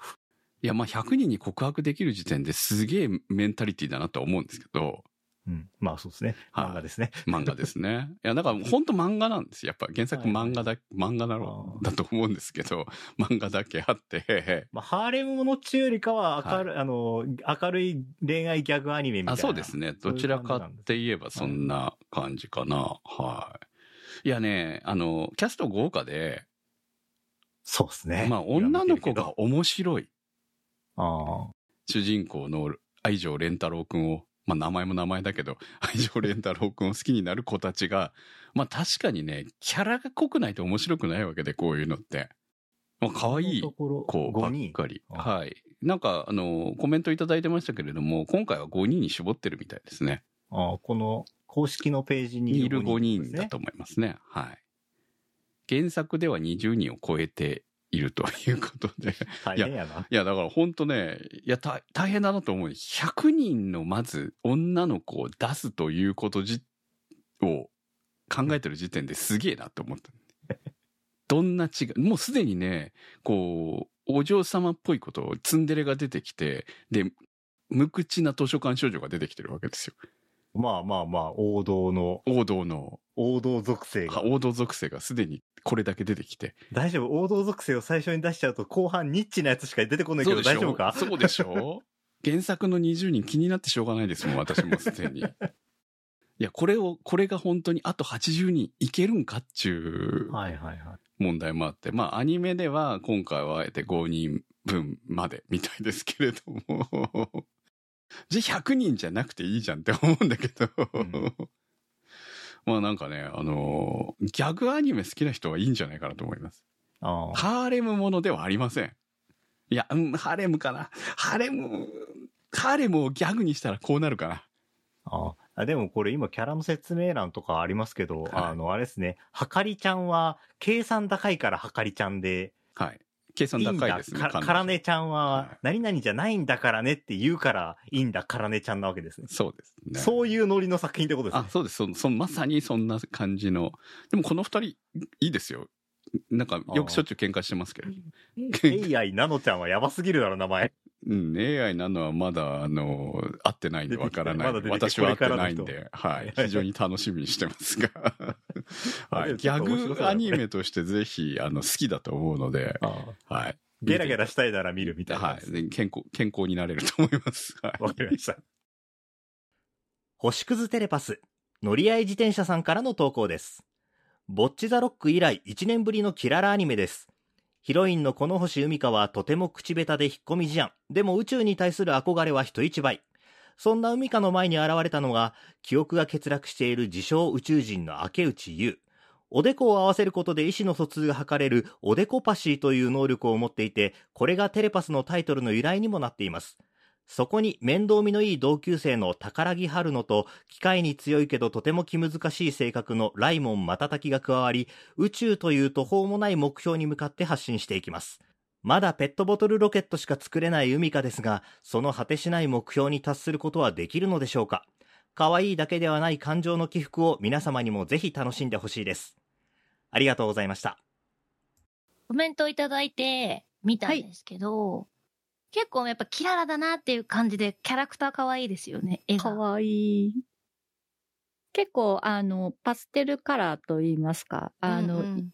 いや、まあ100人に告白できる時点ですげえメンタリティだなとは思うんですけど、うん。まあそうですね。はい漫画ですね。漫画ですね。いや、だから本当漫画なんですよ。やっぱ原作漫画だ、漫画だろう、あだと思うんですけど、漫画だけあって、まあ、ハーレムものっちゅうよりかは明るい、あの、明るい恋愛ギャグアニメみたいな。あ、そうですね。どちらかって言えばそんな感じかな。はい。いやね、あの、キャスト豪華で、そうですね。まあ女の子が面白いけど。あ主人公の愛情蓮太郎くんを、まあ名前も名前だけど、(laughs) 愛情蓮太郎くんを好きになる子たちが、まあ確かにね、キャラが濃くないと面白くないわけで、こういうのって。まああ。可愛い子ば5人っかり。あはい。なんか、あの、コメントいただいてましたけれども、今回は5人に絞ってるみたいですね。あこの公式のページににいる5人ですねだと思いますね。はい。原作では20人を超えているということで。(laughs) 大変やな。いや、だから本当ね、いや、た大変だなと思う。100人のまず女の子を出すということじを考えてる時点ですげえなって思った。(laughs) どんな違い、もうすでにね、こう、お嬢様っぽいことをツンデレが出てきて、で、無口な図書館少女が出てきてるわけですよ。まあまあまあ、王道の、王道の、王道属性が。王道属性がすでにこれだけ出てきて。大丈夫？王道属性を最初に出しちゃうと、後半ニッチなやつしか出てこないけど大丈夫か？そうでしょ？(laughs) 原作の20人気になってしょうがないですもん、私もすでに。(laughs) いや、これを、これが本当にあと80人いけるんかっちゅうはいはいはい。問題もあって、まあアニメでは今回はあえて5人分までみたいですけれども、(laughs) じゃあ100人じゃなくていいじゃんって思うんだけど、んまあなんかね、あのーギャグアニメ好きな人はいいんじゃないかなと思います。ああ。ハーレムものではありません。いや、うん、ハーレムかな。ハーレム彼もギャグにしたらこうなるかな。ああでもこれ今キャラの説明欄とかありますけど、はいあの、あれですね、はかりちゃんは、計算高いからはかりちゃんで、はい。計算高いですね。からねちゃんは、はい何々じゃないんだからねって言うから、いいんだ、からねちゃんなわけですね。そうですね。そういうノリの作品ってことですねあ、。そうです。そそまさにそんな感じの。でもこの二人、いいですよ。なんか、よくしょっちゅう喧嘩してますけど。AI ナノちゃんはやばすぎるだろ、名前。うん、AI なのはまだ、あの、会ってないんでわからない。出てきてま私は会ってないんで、はい。は (laughs) い非常に楽しみにしてますが。はい。ギャグアニメとしてぜひ、あの、好きだと思うので、はい。ゲラゲラしたいなら見るみたいな。はい。で健康、健康になれると思います。はい。わかりました。星屑テレパス、乗り合い自転車さんからの投稿です。ボッチザロック以来1年ぶりのキララアニメです。ヒロインのこの星海香はとても口下手で引っ込み思案。でも宇宙に対する憧れは人一倍。そんな海香の前に現れたのが、記憶が欠落している自称宇宙人の明内優。おでこを合わせることで意思の疎通が図れるおでこパシーという能力を持っていて、これがテレパスのタイトルの由来にもなっています。そこに面倒見のいい同級生の宝木春乃と機械に強いけどとても気難しい性格のライモン瞬きが加わり、宇宙という途方もない目標に向かって発信していきます。まだペットボトルロケットしか作れない海香ですが、その果てしない目標に達することはできるのでしょうか？可愛いだけではない感情の起伏を皆様にもぜひ楽しんでほしいです。ありがとうございました。コメントいただいて見たんですけど、結構やっぱキララだなっていう感じでキャラクター可愛いですよね。絵が。かわいい。結構、あの、パステルカラーと言いますか、あの、うんうん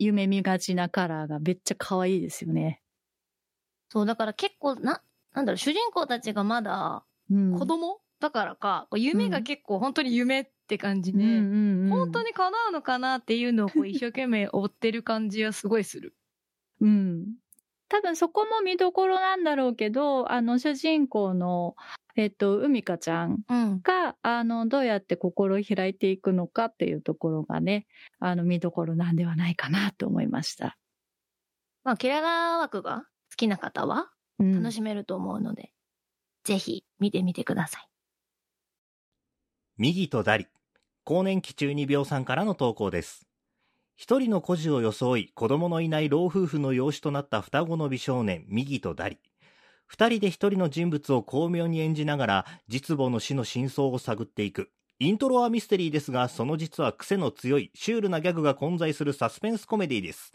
夢見がちなカラーがめっちゃ可愛いですよね。そう、だから結構な、なんだろう、主人公たちがまだうん。子供、だからか、夢が結構本当に夢って感じで、うんうんうん、本当に叶うのかなっていうのをこう一生懸命追ってる感じはすごいする。うん。多分そこも見どころなんだろうけど、あの、主人公の、えっと、海香ちゃんうん。が、あの、どうやって心を開いていくのかっていうところがね、あの、見どころなんではないかなと思いました。まあ、キララ枠が好きな方はうん楽しめると思うので、ぜひ見てみてください。右とダリ、更年期中二病さんからの投稿です。一人の孤児を装い、子供のいない老夫婦の養子となった双子の美少年、右とダリ。二人で一人の人物を巧妙に演じながら、実母の死の真相を探っていく。イントロはミステリーですが、その実は癖の強い、シュールなギャグが混在するサスペンスコメディです。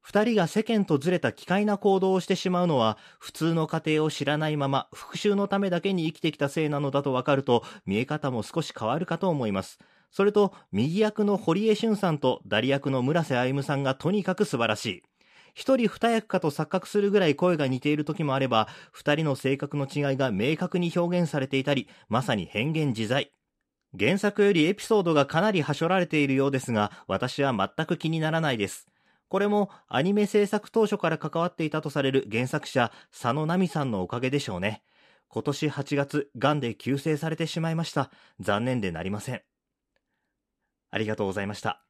二人が世間とずれた奇怪な行動をしてしまうのは、普通の家庭を知らないまま、復讐のためだけに生きてきたせいなのだとわかると、見え方も少し変わるかと思います。それと、右役の堀江俊さんと、ダリ役の村瀬歩さんがとにかく素晴らしい。一人二役かと錯覚するぐらい声が似ている時もあれば、二人の性格の違いが明確に表現されていたり、まさに変幻自在。原作よりエピソードがかなりはしょられているようですが、私は全く気にならないです。これもアニメ制作当初から関わっていたとされる原作者、佐野奈美さんのおかげでしょうね。今年8月、癌で急逝されてしまいました。残念でなりません。ありがとうございました。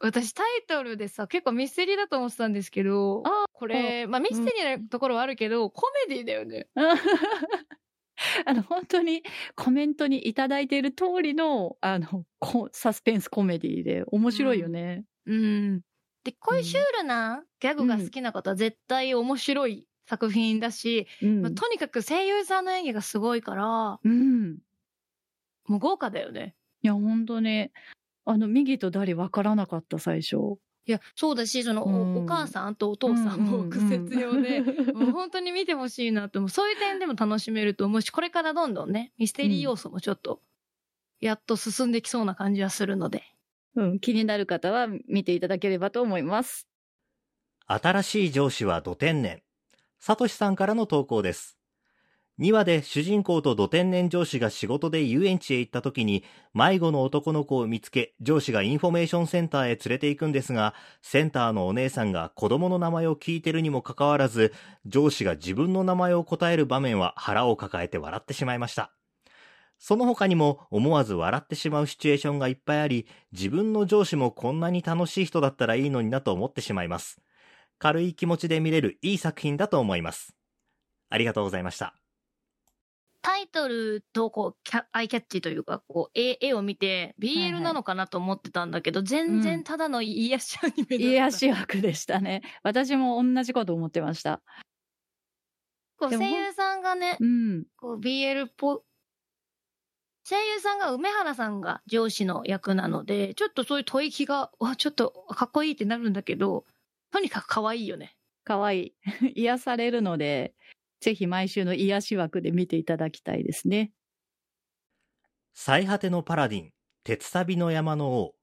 私タイトルでさ、結構ミステリーだと思ってたんですけど、あこれ、まあミステリーなところはあるけど、コメディだよね。(laughs) あの、本当にコメントにいただいている通りの、あの、こサスペンスコメディで面白いよね。うん。で、こういうシュールなギャグが好きな方は絶対面白い作品だし、うん。まあとにかく声優さんの演技がすごいから、うん。もう豪華だよね。いや、本当ね、あの、右と誰分からなかった、最初。いや、そうだし、その、おうんお母さんとお父さんも (laughs) 苦節用で、もう本当に見てほしいなと思う。そういう点でも楽しめると思うし、これからどんどんね、ミステリー要素もちょっと、やっと進んできそうな感じはするので。うん、気になる方は見ていただければと思います。新しい上司はど天然。サトシさんからの投稿です。2話で主人公とど天然上司が仕事で遊園地へ行った時に迷子の男の子を見つけ上司がインフォメーションセンターへ連れて行くんですがセンターのお姉さんが子供の名前を聞いてるにもかかわらず上司が自分の名前を答える場面は腹を抱えて笑ってしまいました。その他にも思わず笑ってしまうシチュエーションがいっぱいあり自分の上司もこんなに楽しい人だったらいいのになと思ってしまいます。軽い気持ちで見れるいい作品だと思います。ありがとうございました。タイトルとこうキャアイキャッチというかこう絵絵を見て BL なのかなと思ってたんだけど、全然ただの癒しアニメだった癒し枠でしたね。私も同じこと思ってました。こう声優さんがねうん。こう BL っぽ声優さんが梅原さんが上司の役なのでちょっとそういう吐息がわちょっとかっこいいってなるんだけどとにかく可愛いよねかわいい。(laughs) 癒されるので、ぜひ毎週の癒し枠で見ていただきたいですね。最果てのパラディン、鉄旅の山の王。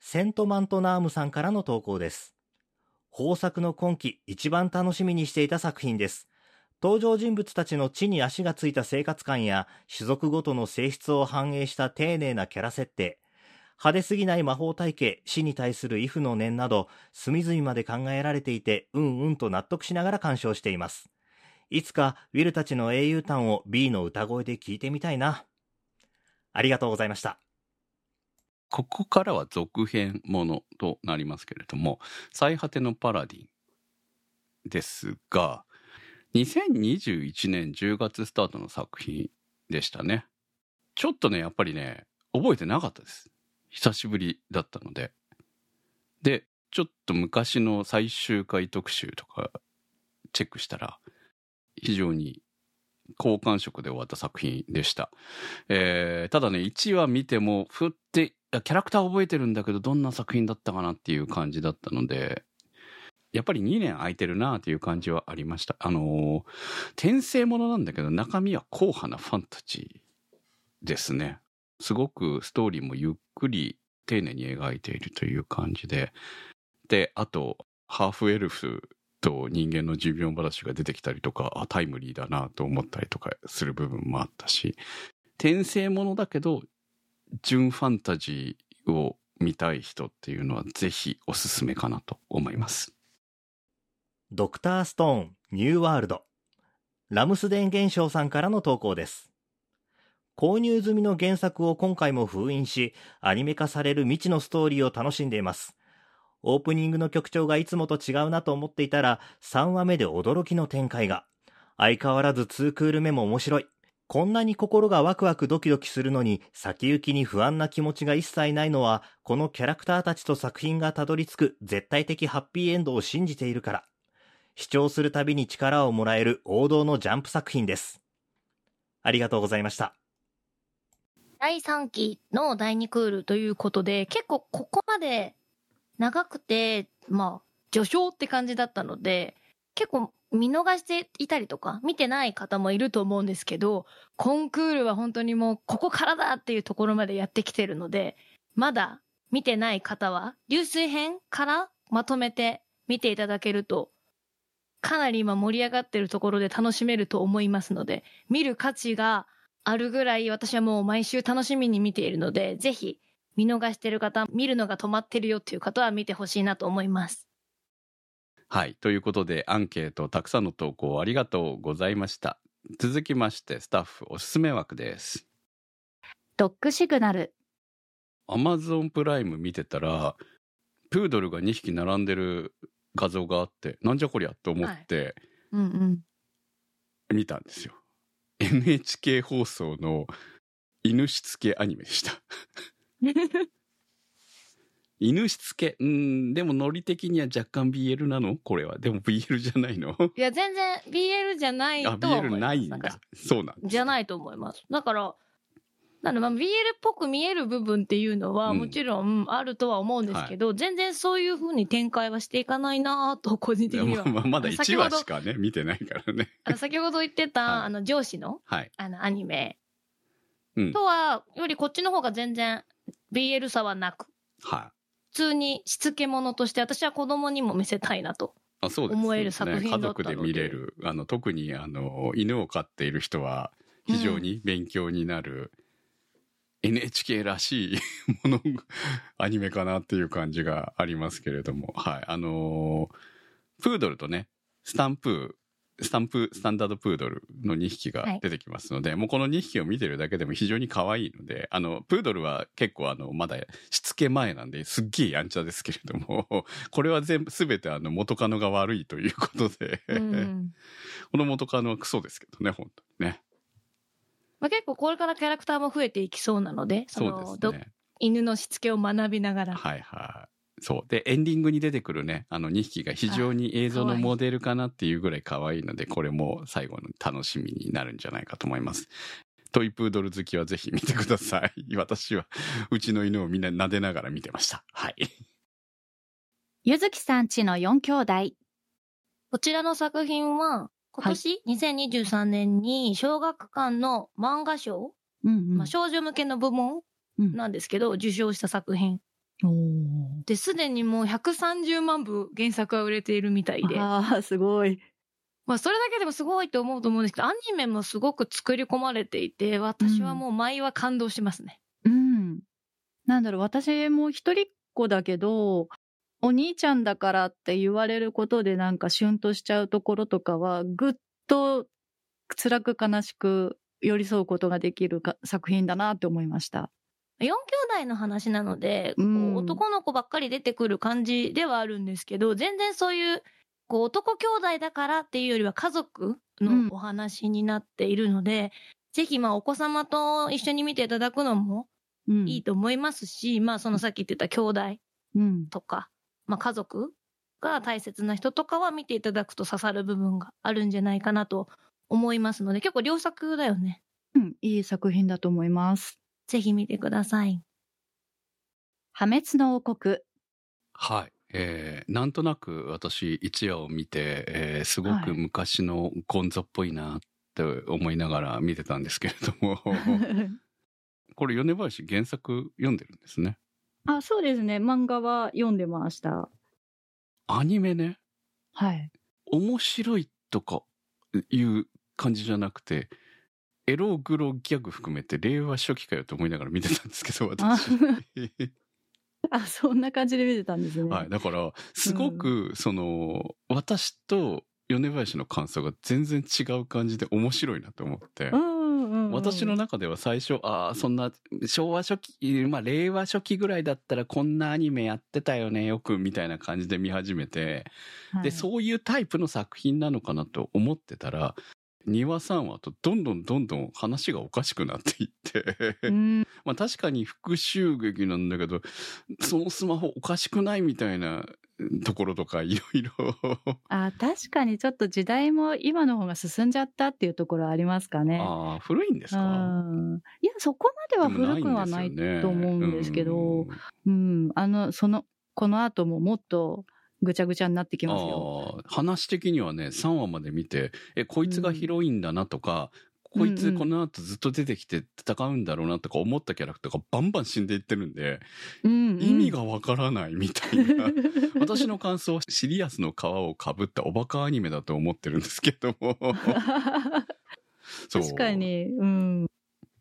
セントマントナームさんからの投稿です。豊作の今季一番楽しみにしていた作品です。登場人物たちの地に足がついた生活感や種族ごとの性質を反映した丁寧なキャラ設定、派手すぎない魔法体系、死に対する畏怖の念など、隅々まで考えられていて、うんうんと納得しながら鑑賞しています。いつかウィルたちの英雄譚を B の歌声で聞いてみたいな。ありがとうございました。ここからは続編ものとなりますけれども「最果てのパラディン」ですが2021年10月スタートの作品でしたねちょっとねやっぱりね覚えてなかったです久しぶりだったのででちょっと昔の最終回特集とかチェックしたら非常に好感触で終わった作品でした。えーただね1話見てもふってキャラクター覚えてるんだけどどんな作品だったかなっていう感じだったのでやっぱり2年空いてるなっていう感じはありました。あのー転生ものなんだけど中身は硬派なファンタジーですね。すごくストーリーもゆっくり丁寧に描いているという感じで。であとハーフエルフと人間の寿命話が出てきたりとかあタイムリーだなと思ったりとかする部分もあったし転生ものだけど純ファンタジーを見たい人っていうのはぜひおすすめかなと思います。ドクターストーンニューワールド。ラムスデン現象さんからの投稿です。購入済みの原作を今回も封印しアニメ化される未知のストーリーを楽しんでいます。オープニングの曲調がいつもと違うなと思っていたら3話目で驚きの展開が相変わらず2クール目も面白いこんなに心がワクワクドキドキするのに先行きに不安な気持ちが一切ないのはこのキャラクターたちと作品がたどり着く絶対的ハッピーエンドを信じているから視聴するたびに力をもらえる王道のジャンプ作品です。ありがとうございました。第3期の第2クールということで結構ここまで長くてまあ序章って感じだったので結構見逃していたりとか見てない方もいると思うんですけどコンクールは本当にもうここからだっていうところまでやってきてるのでまだ見てない方は流水編からまとめて見ていただけるとかなり今盛り上がってるところで楽しめると思いますので見る価値があるぐらい私はもう毎週楽しみに見ているのでぜひ見逃してる方見るのが止まってるよっていう方は見てほしいなと思います。はい。ということでアンケートたくさんの投稿ありがとうございました。続きましてスタッフおすすめ枠です。ドッグシグナル。アマゾンプライム見てたらプードルが2匹並んでる画像があってなんじゃこりゃと思ってうんうん。見たんですよ、NHK 放送の犬しつけアニメでした犬しつけ。うんでもノリ的には若干 BL なの？これは。でも BL じゃないの？いや全然 BL じゃないあとは思 BL います。ないんだ。そうなんじゃないと思います。だからなのでまあ BL っぽく見える部分っていうのはうん。もちろんあるとは思うんですけど、全然そういう風に展開はしていかないなぁと個人的には。まあまだ1先ほど話しかね見てないからね。先ほど言ってた、はい。あの上司のはい。あのアニメうん。とはよりこっちの方が全然 BL さはなく。はい。普通にしつけ者として私は子供にも見せたいなとあそうです思える作品だったので。家族で見れるあの特にあの犬を飼っている人は非常に勉強になる、NHK らしいものアニメかなっていう感じがありますけれども。はい。あのープードルとねスタンプースタンプスタンダードプードルの2匹が出てきますので、もうこの2匹を見てるだけでも非常に可愛いのであのプードルは結構あのまだしつけ前なんですっげえやんちゃですけれども (laughs) これは全部全てあの元カノが悪いということで、うん (laughs) この元カノはクソですけどね本当にねまあ、結構これからキャラクターも増えていきそうなので、そそうですね。犬のしつけを学びながら。はいはい。そう。で、エンディングに出てくるね、あの2匹が非常に映像のモデルかなっていうぐらい可愛いので、これも最後の楽しみになるんじゃないかと思います。トイプードル好きはぜひ見てください。(laughs) 私は、うちの犬をみんな撫でながら見てました。はい。ゆずきさんちの4兄弟。こちらの作品は、今年、2023年に小学館の漫画賞、うんまあ、少女向けの部門うんなんですけど、受賞した作品。おで、すでにもう130万部原作は売れているみたいで。ああ、すごい。まあ、それだけでもすごいと思うと思うんですけど、アニメもすごく作り込まれていて、私はもう毎話感動しますね。うん。なんだろう、私も一人っ子だけど、お兄ちゃんだからって言われることでなんかシュンとしちゃうところとかは、ぐっと辛く悲しく寄り添うことができるか作品だなって思いました。4兄弟の話なので、男の子ばっかり出てくる感じではあるんですけど、全然そういう、こう男兄弟だからっていうよりは家族うんのお話になっているので、ぜひまあお子様と一緒に見ていただくのもうん。いいと思いますし、まあそのさっき言ってた兄弟うん。とか、まあ家族が大切な人とかは見ていただくと刺さる部分があるんじゃないかなと思いますので、結構良作だよね。うん。いい作品だと思います。ぜひ見てください。破滅の王国。はい。えー、なんとなく私一夜を見て、えー、すごくはい昔のゴンゾっぽいなって思いながら見てたんですけれども、(laughs) これ米林原作読んでるんですね。あ、そうですね。漫画は読んでました。アニメね、はい。面白いとかいう感じじゃなくて、エログロギャグ含めて令和初期かよと思いながら見てたんですけど、私。(laughs) あ、そんな感じで見てたんですね。はい。だから、すごく、その、私と米林の感想が全然違う感じで面白いなと思って。うんうんうん。私の中では最初、ああ、そんな、昭和初期、まあ、令和初期ぐらいだったらこんなアニメやってたよね、よく、みたいな感じで見始めて、はいで、そういうタイプの作品なのかなと思ってたら、2話3話とどんどんどんどん話がおかしくなっていって、うん。(laughs) まあ確かに復讐劇なんだけど、そのスマホおかしくないみたいなところとかいろいろ。(laughs) あ、確かにちょっと時代も今の方が進んじゃったっていうところありますかね。ああ、古いんですか？うん。いや、そこまでは古くはないと思うんですけど、うん、あの、その、この後ももっとぐちゃぐちゃになってきますよ。話的にはね、3話まで見て、え、こいつがヒロインだなとか、こいつこの後ずっと出てきて戦うんだろうなとか思ったキャラクターがバンバン死んでいってるんで、うんうん意味がわからないみたいな。(laughs) 私の感想はシリアスの皮をかぶったおバカアニメだと思ってるんですけども。(laughs) 確かに、うん。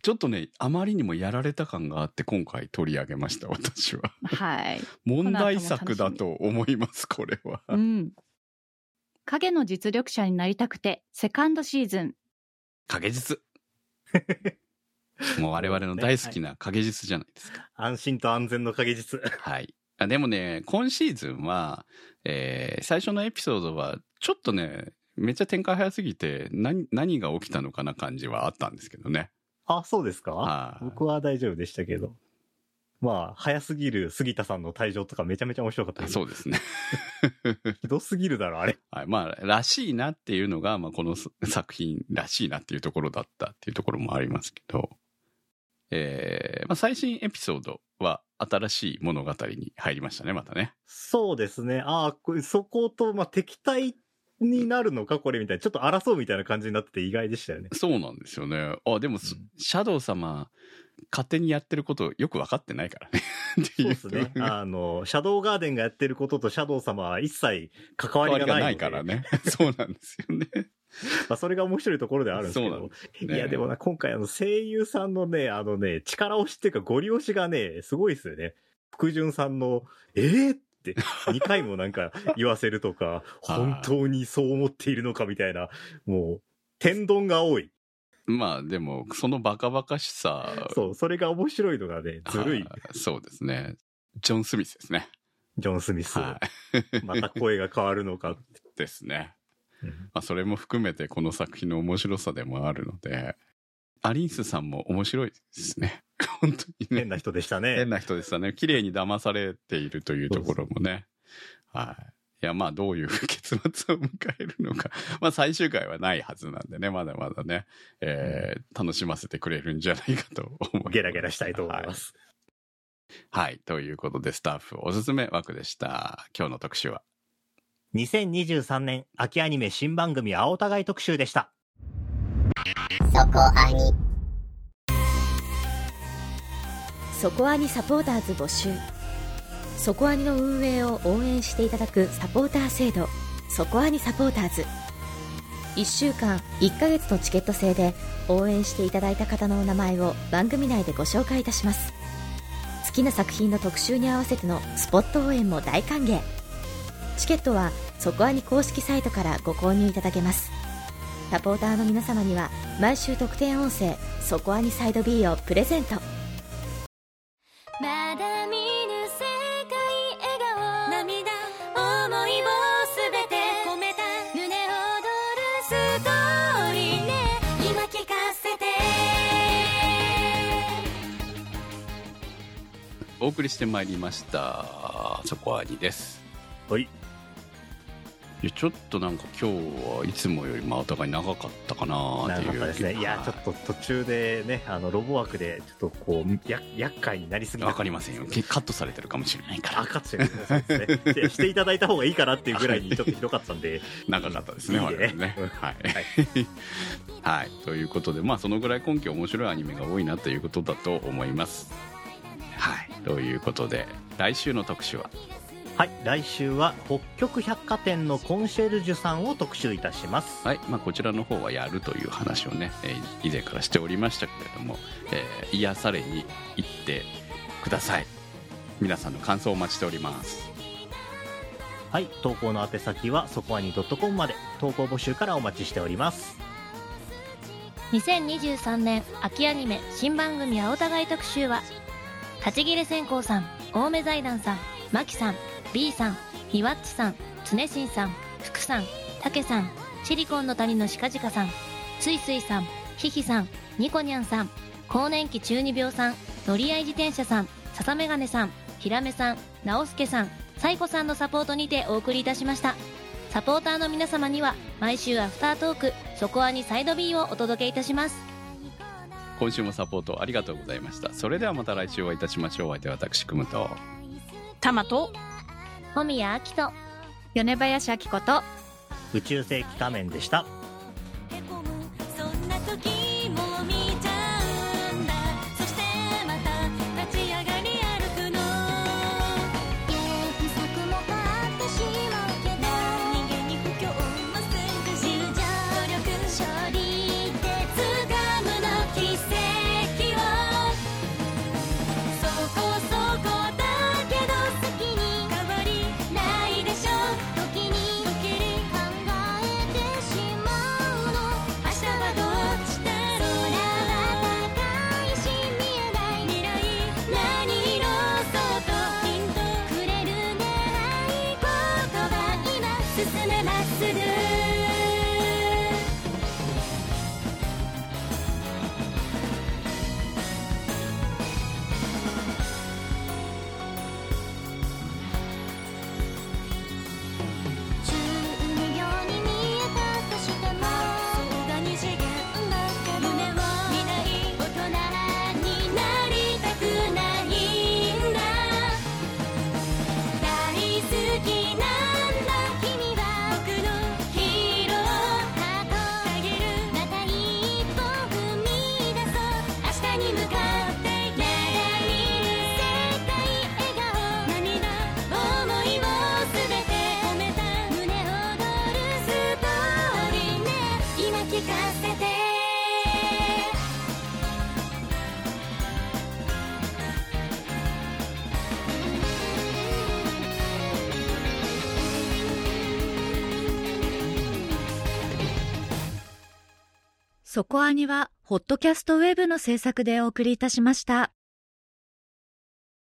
ちょっとね、あまりにもやられた感があって今回取り上げました、私は。はい。(laughs) 問題作だと思います、これは。うん。影の実力者になりたくて、セカンドシーズン。影実。(laughs) もう我々の大好きな影実じゃないですか。安心と安全の影実。はい。あでもね、今シーズンは、えー最初のエピソードは、ちょっとね、めっちゃ展開早すぎて、何、何が起きたのかな感じはあったんですけどね。あ、そうですか？はい僕は大丈夫でしたけど。まあ、早すぎる杉田さんの退場とかめちゃめちゃ面白かったです。そうですね。(laughs) ひどすぎるだろ、あれ。はい。まあ、らしいなっていうのが、まあ、この作品らしいなっていうところだったっていうところもありますけど、えーまあ、最新エピソードは新しい物語に入りましたね、またね。そうですね。ああ、そこと、まあ、敵対になるのか、これみたいな。ちょっと争うみたいな感じになってて意外でしたよね。そうなんですよね。あ、でも、すシャドウ様、勝手にやってることよく分かってないからね。(laughs) そうですね。あの、シャドウガーデンがやってることとシャドウ様は一切関わりがないからね。(laughs) そうなんですよね。まあ、それが面白いところではあるんですけどねいや、でもな、今回あの、声優さんのね、あのね、力押しっていうか、ゴリ押しがね、すごいですよね。福潤さんの、えー、って、2回もなんか言わせるとか、(laughs) 本当にそう思っているのかみたいな、もう、天丼が多い。まあ、でも、そのバカバカしさ、そう、それが面白いのがね、ずるい。はいそうですね。ジョン・スミスですね。ジョン・スミス。はい。(laughs) また声が変わるのか。ですね。うんまあ、それも含めてこの作品の面白さでもあるので、アリンスさんも面白いですね。(laughs) 本当にね。変な人でしたね変。な人でしたね。綺麗に騙されているというところもね。はい。いや、まあ、どういう結末を迎えるのか。(laughs) まあ、最終回はないはずなんでね、まだまだね、えー楽しませてくれるんじゃないかと思います。ゲラゲラしたいと思います。はい。ということで、スタッフおすすめ枠でした。今日の特集は？2023年秋アニメ新番組青互い特集でした。そこアニサポーターズ募集。そこアニの運営を応援していただくサポーター制度。そこアニサポーターズ。1週間1ヶ月のチケット制で応援していただいた方のお名前を番組内でご紹介いたします。好きな作品の特集に合わせてのスポット応援も大歓迎。チケットはそこアニ公式サイトからご購入いただけます。サポーターの皆様には毎週特典音声「そこアニサイド B」をプレゼントまだ見ぬ世界笑顔涙思いをすべて込めた胸躍るストーリーね今聞かせてお送りしてまいりました。そこはにです。はい。いやちょっとなんか今日はいつもよりもお互い長かったかなっていう。なかったですね。いや、ちょっと途中でね、あの、ロボ枠で、ちょっとこう、や、厄介になりすぎたわかりませんよ。カットされてるかもしれないから。あ、かつてね、そうですねで。していただいた方がいいかなっていうぐらいにちょっとひどかったんで、長かったですね、いいね我々ね。うんはい。は (laughs) はい。ということで、まあ、そのぐらい今期面白いアニメが多いなということだと思います。はい。ということで、来週の特集は、はい、来週は北極百貨店のコンシェルジュさんを特集いたします。はい。まあ、こちらの方はやるという話をね、えー以前からしておりましたけれども、えー癒されに行ってください。皆さんの感想をお待ちしております。はい、投稿の宛先はそこアニ .com まで投稿募集からお待ちしております。2023年秋アニメ新番組青互い特集は立ち切れ線香さん青梅財団さんマキさん B さんみわっちさん常新さん福さんたけさんシリコンの谷のしかじかさんすいすいさんひひさんニコニャンさん更年期中二病さん乗り合い自転車さんささめがねさんひらめさんなおすけさんさいこさんのサポートにてお送りいたしましたサポーターの皆様には毎週アフタートーク「そこアニサイド B」をお届けいたします今週もサポートありがとうございました。それではまた来週お会いいたしましょう。お相手は私、くむと。タマと小宮明人米林明子と宇宙世紀仮面でした。そこアニはホットキャストウェブの制作でお送りいたしました。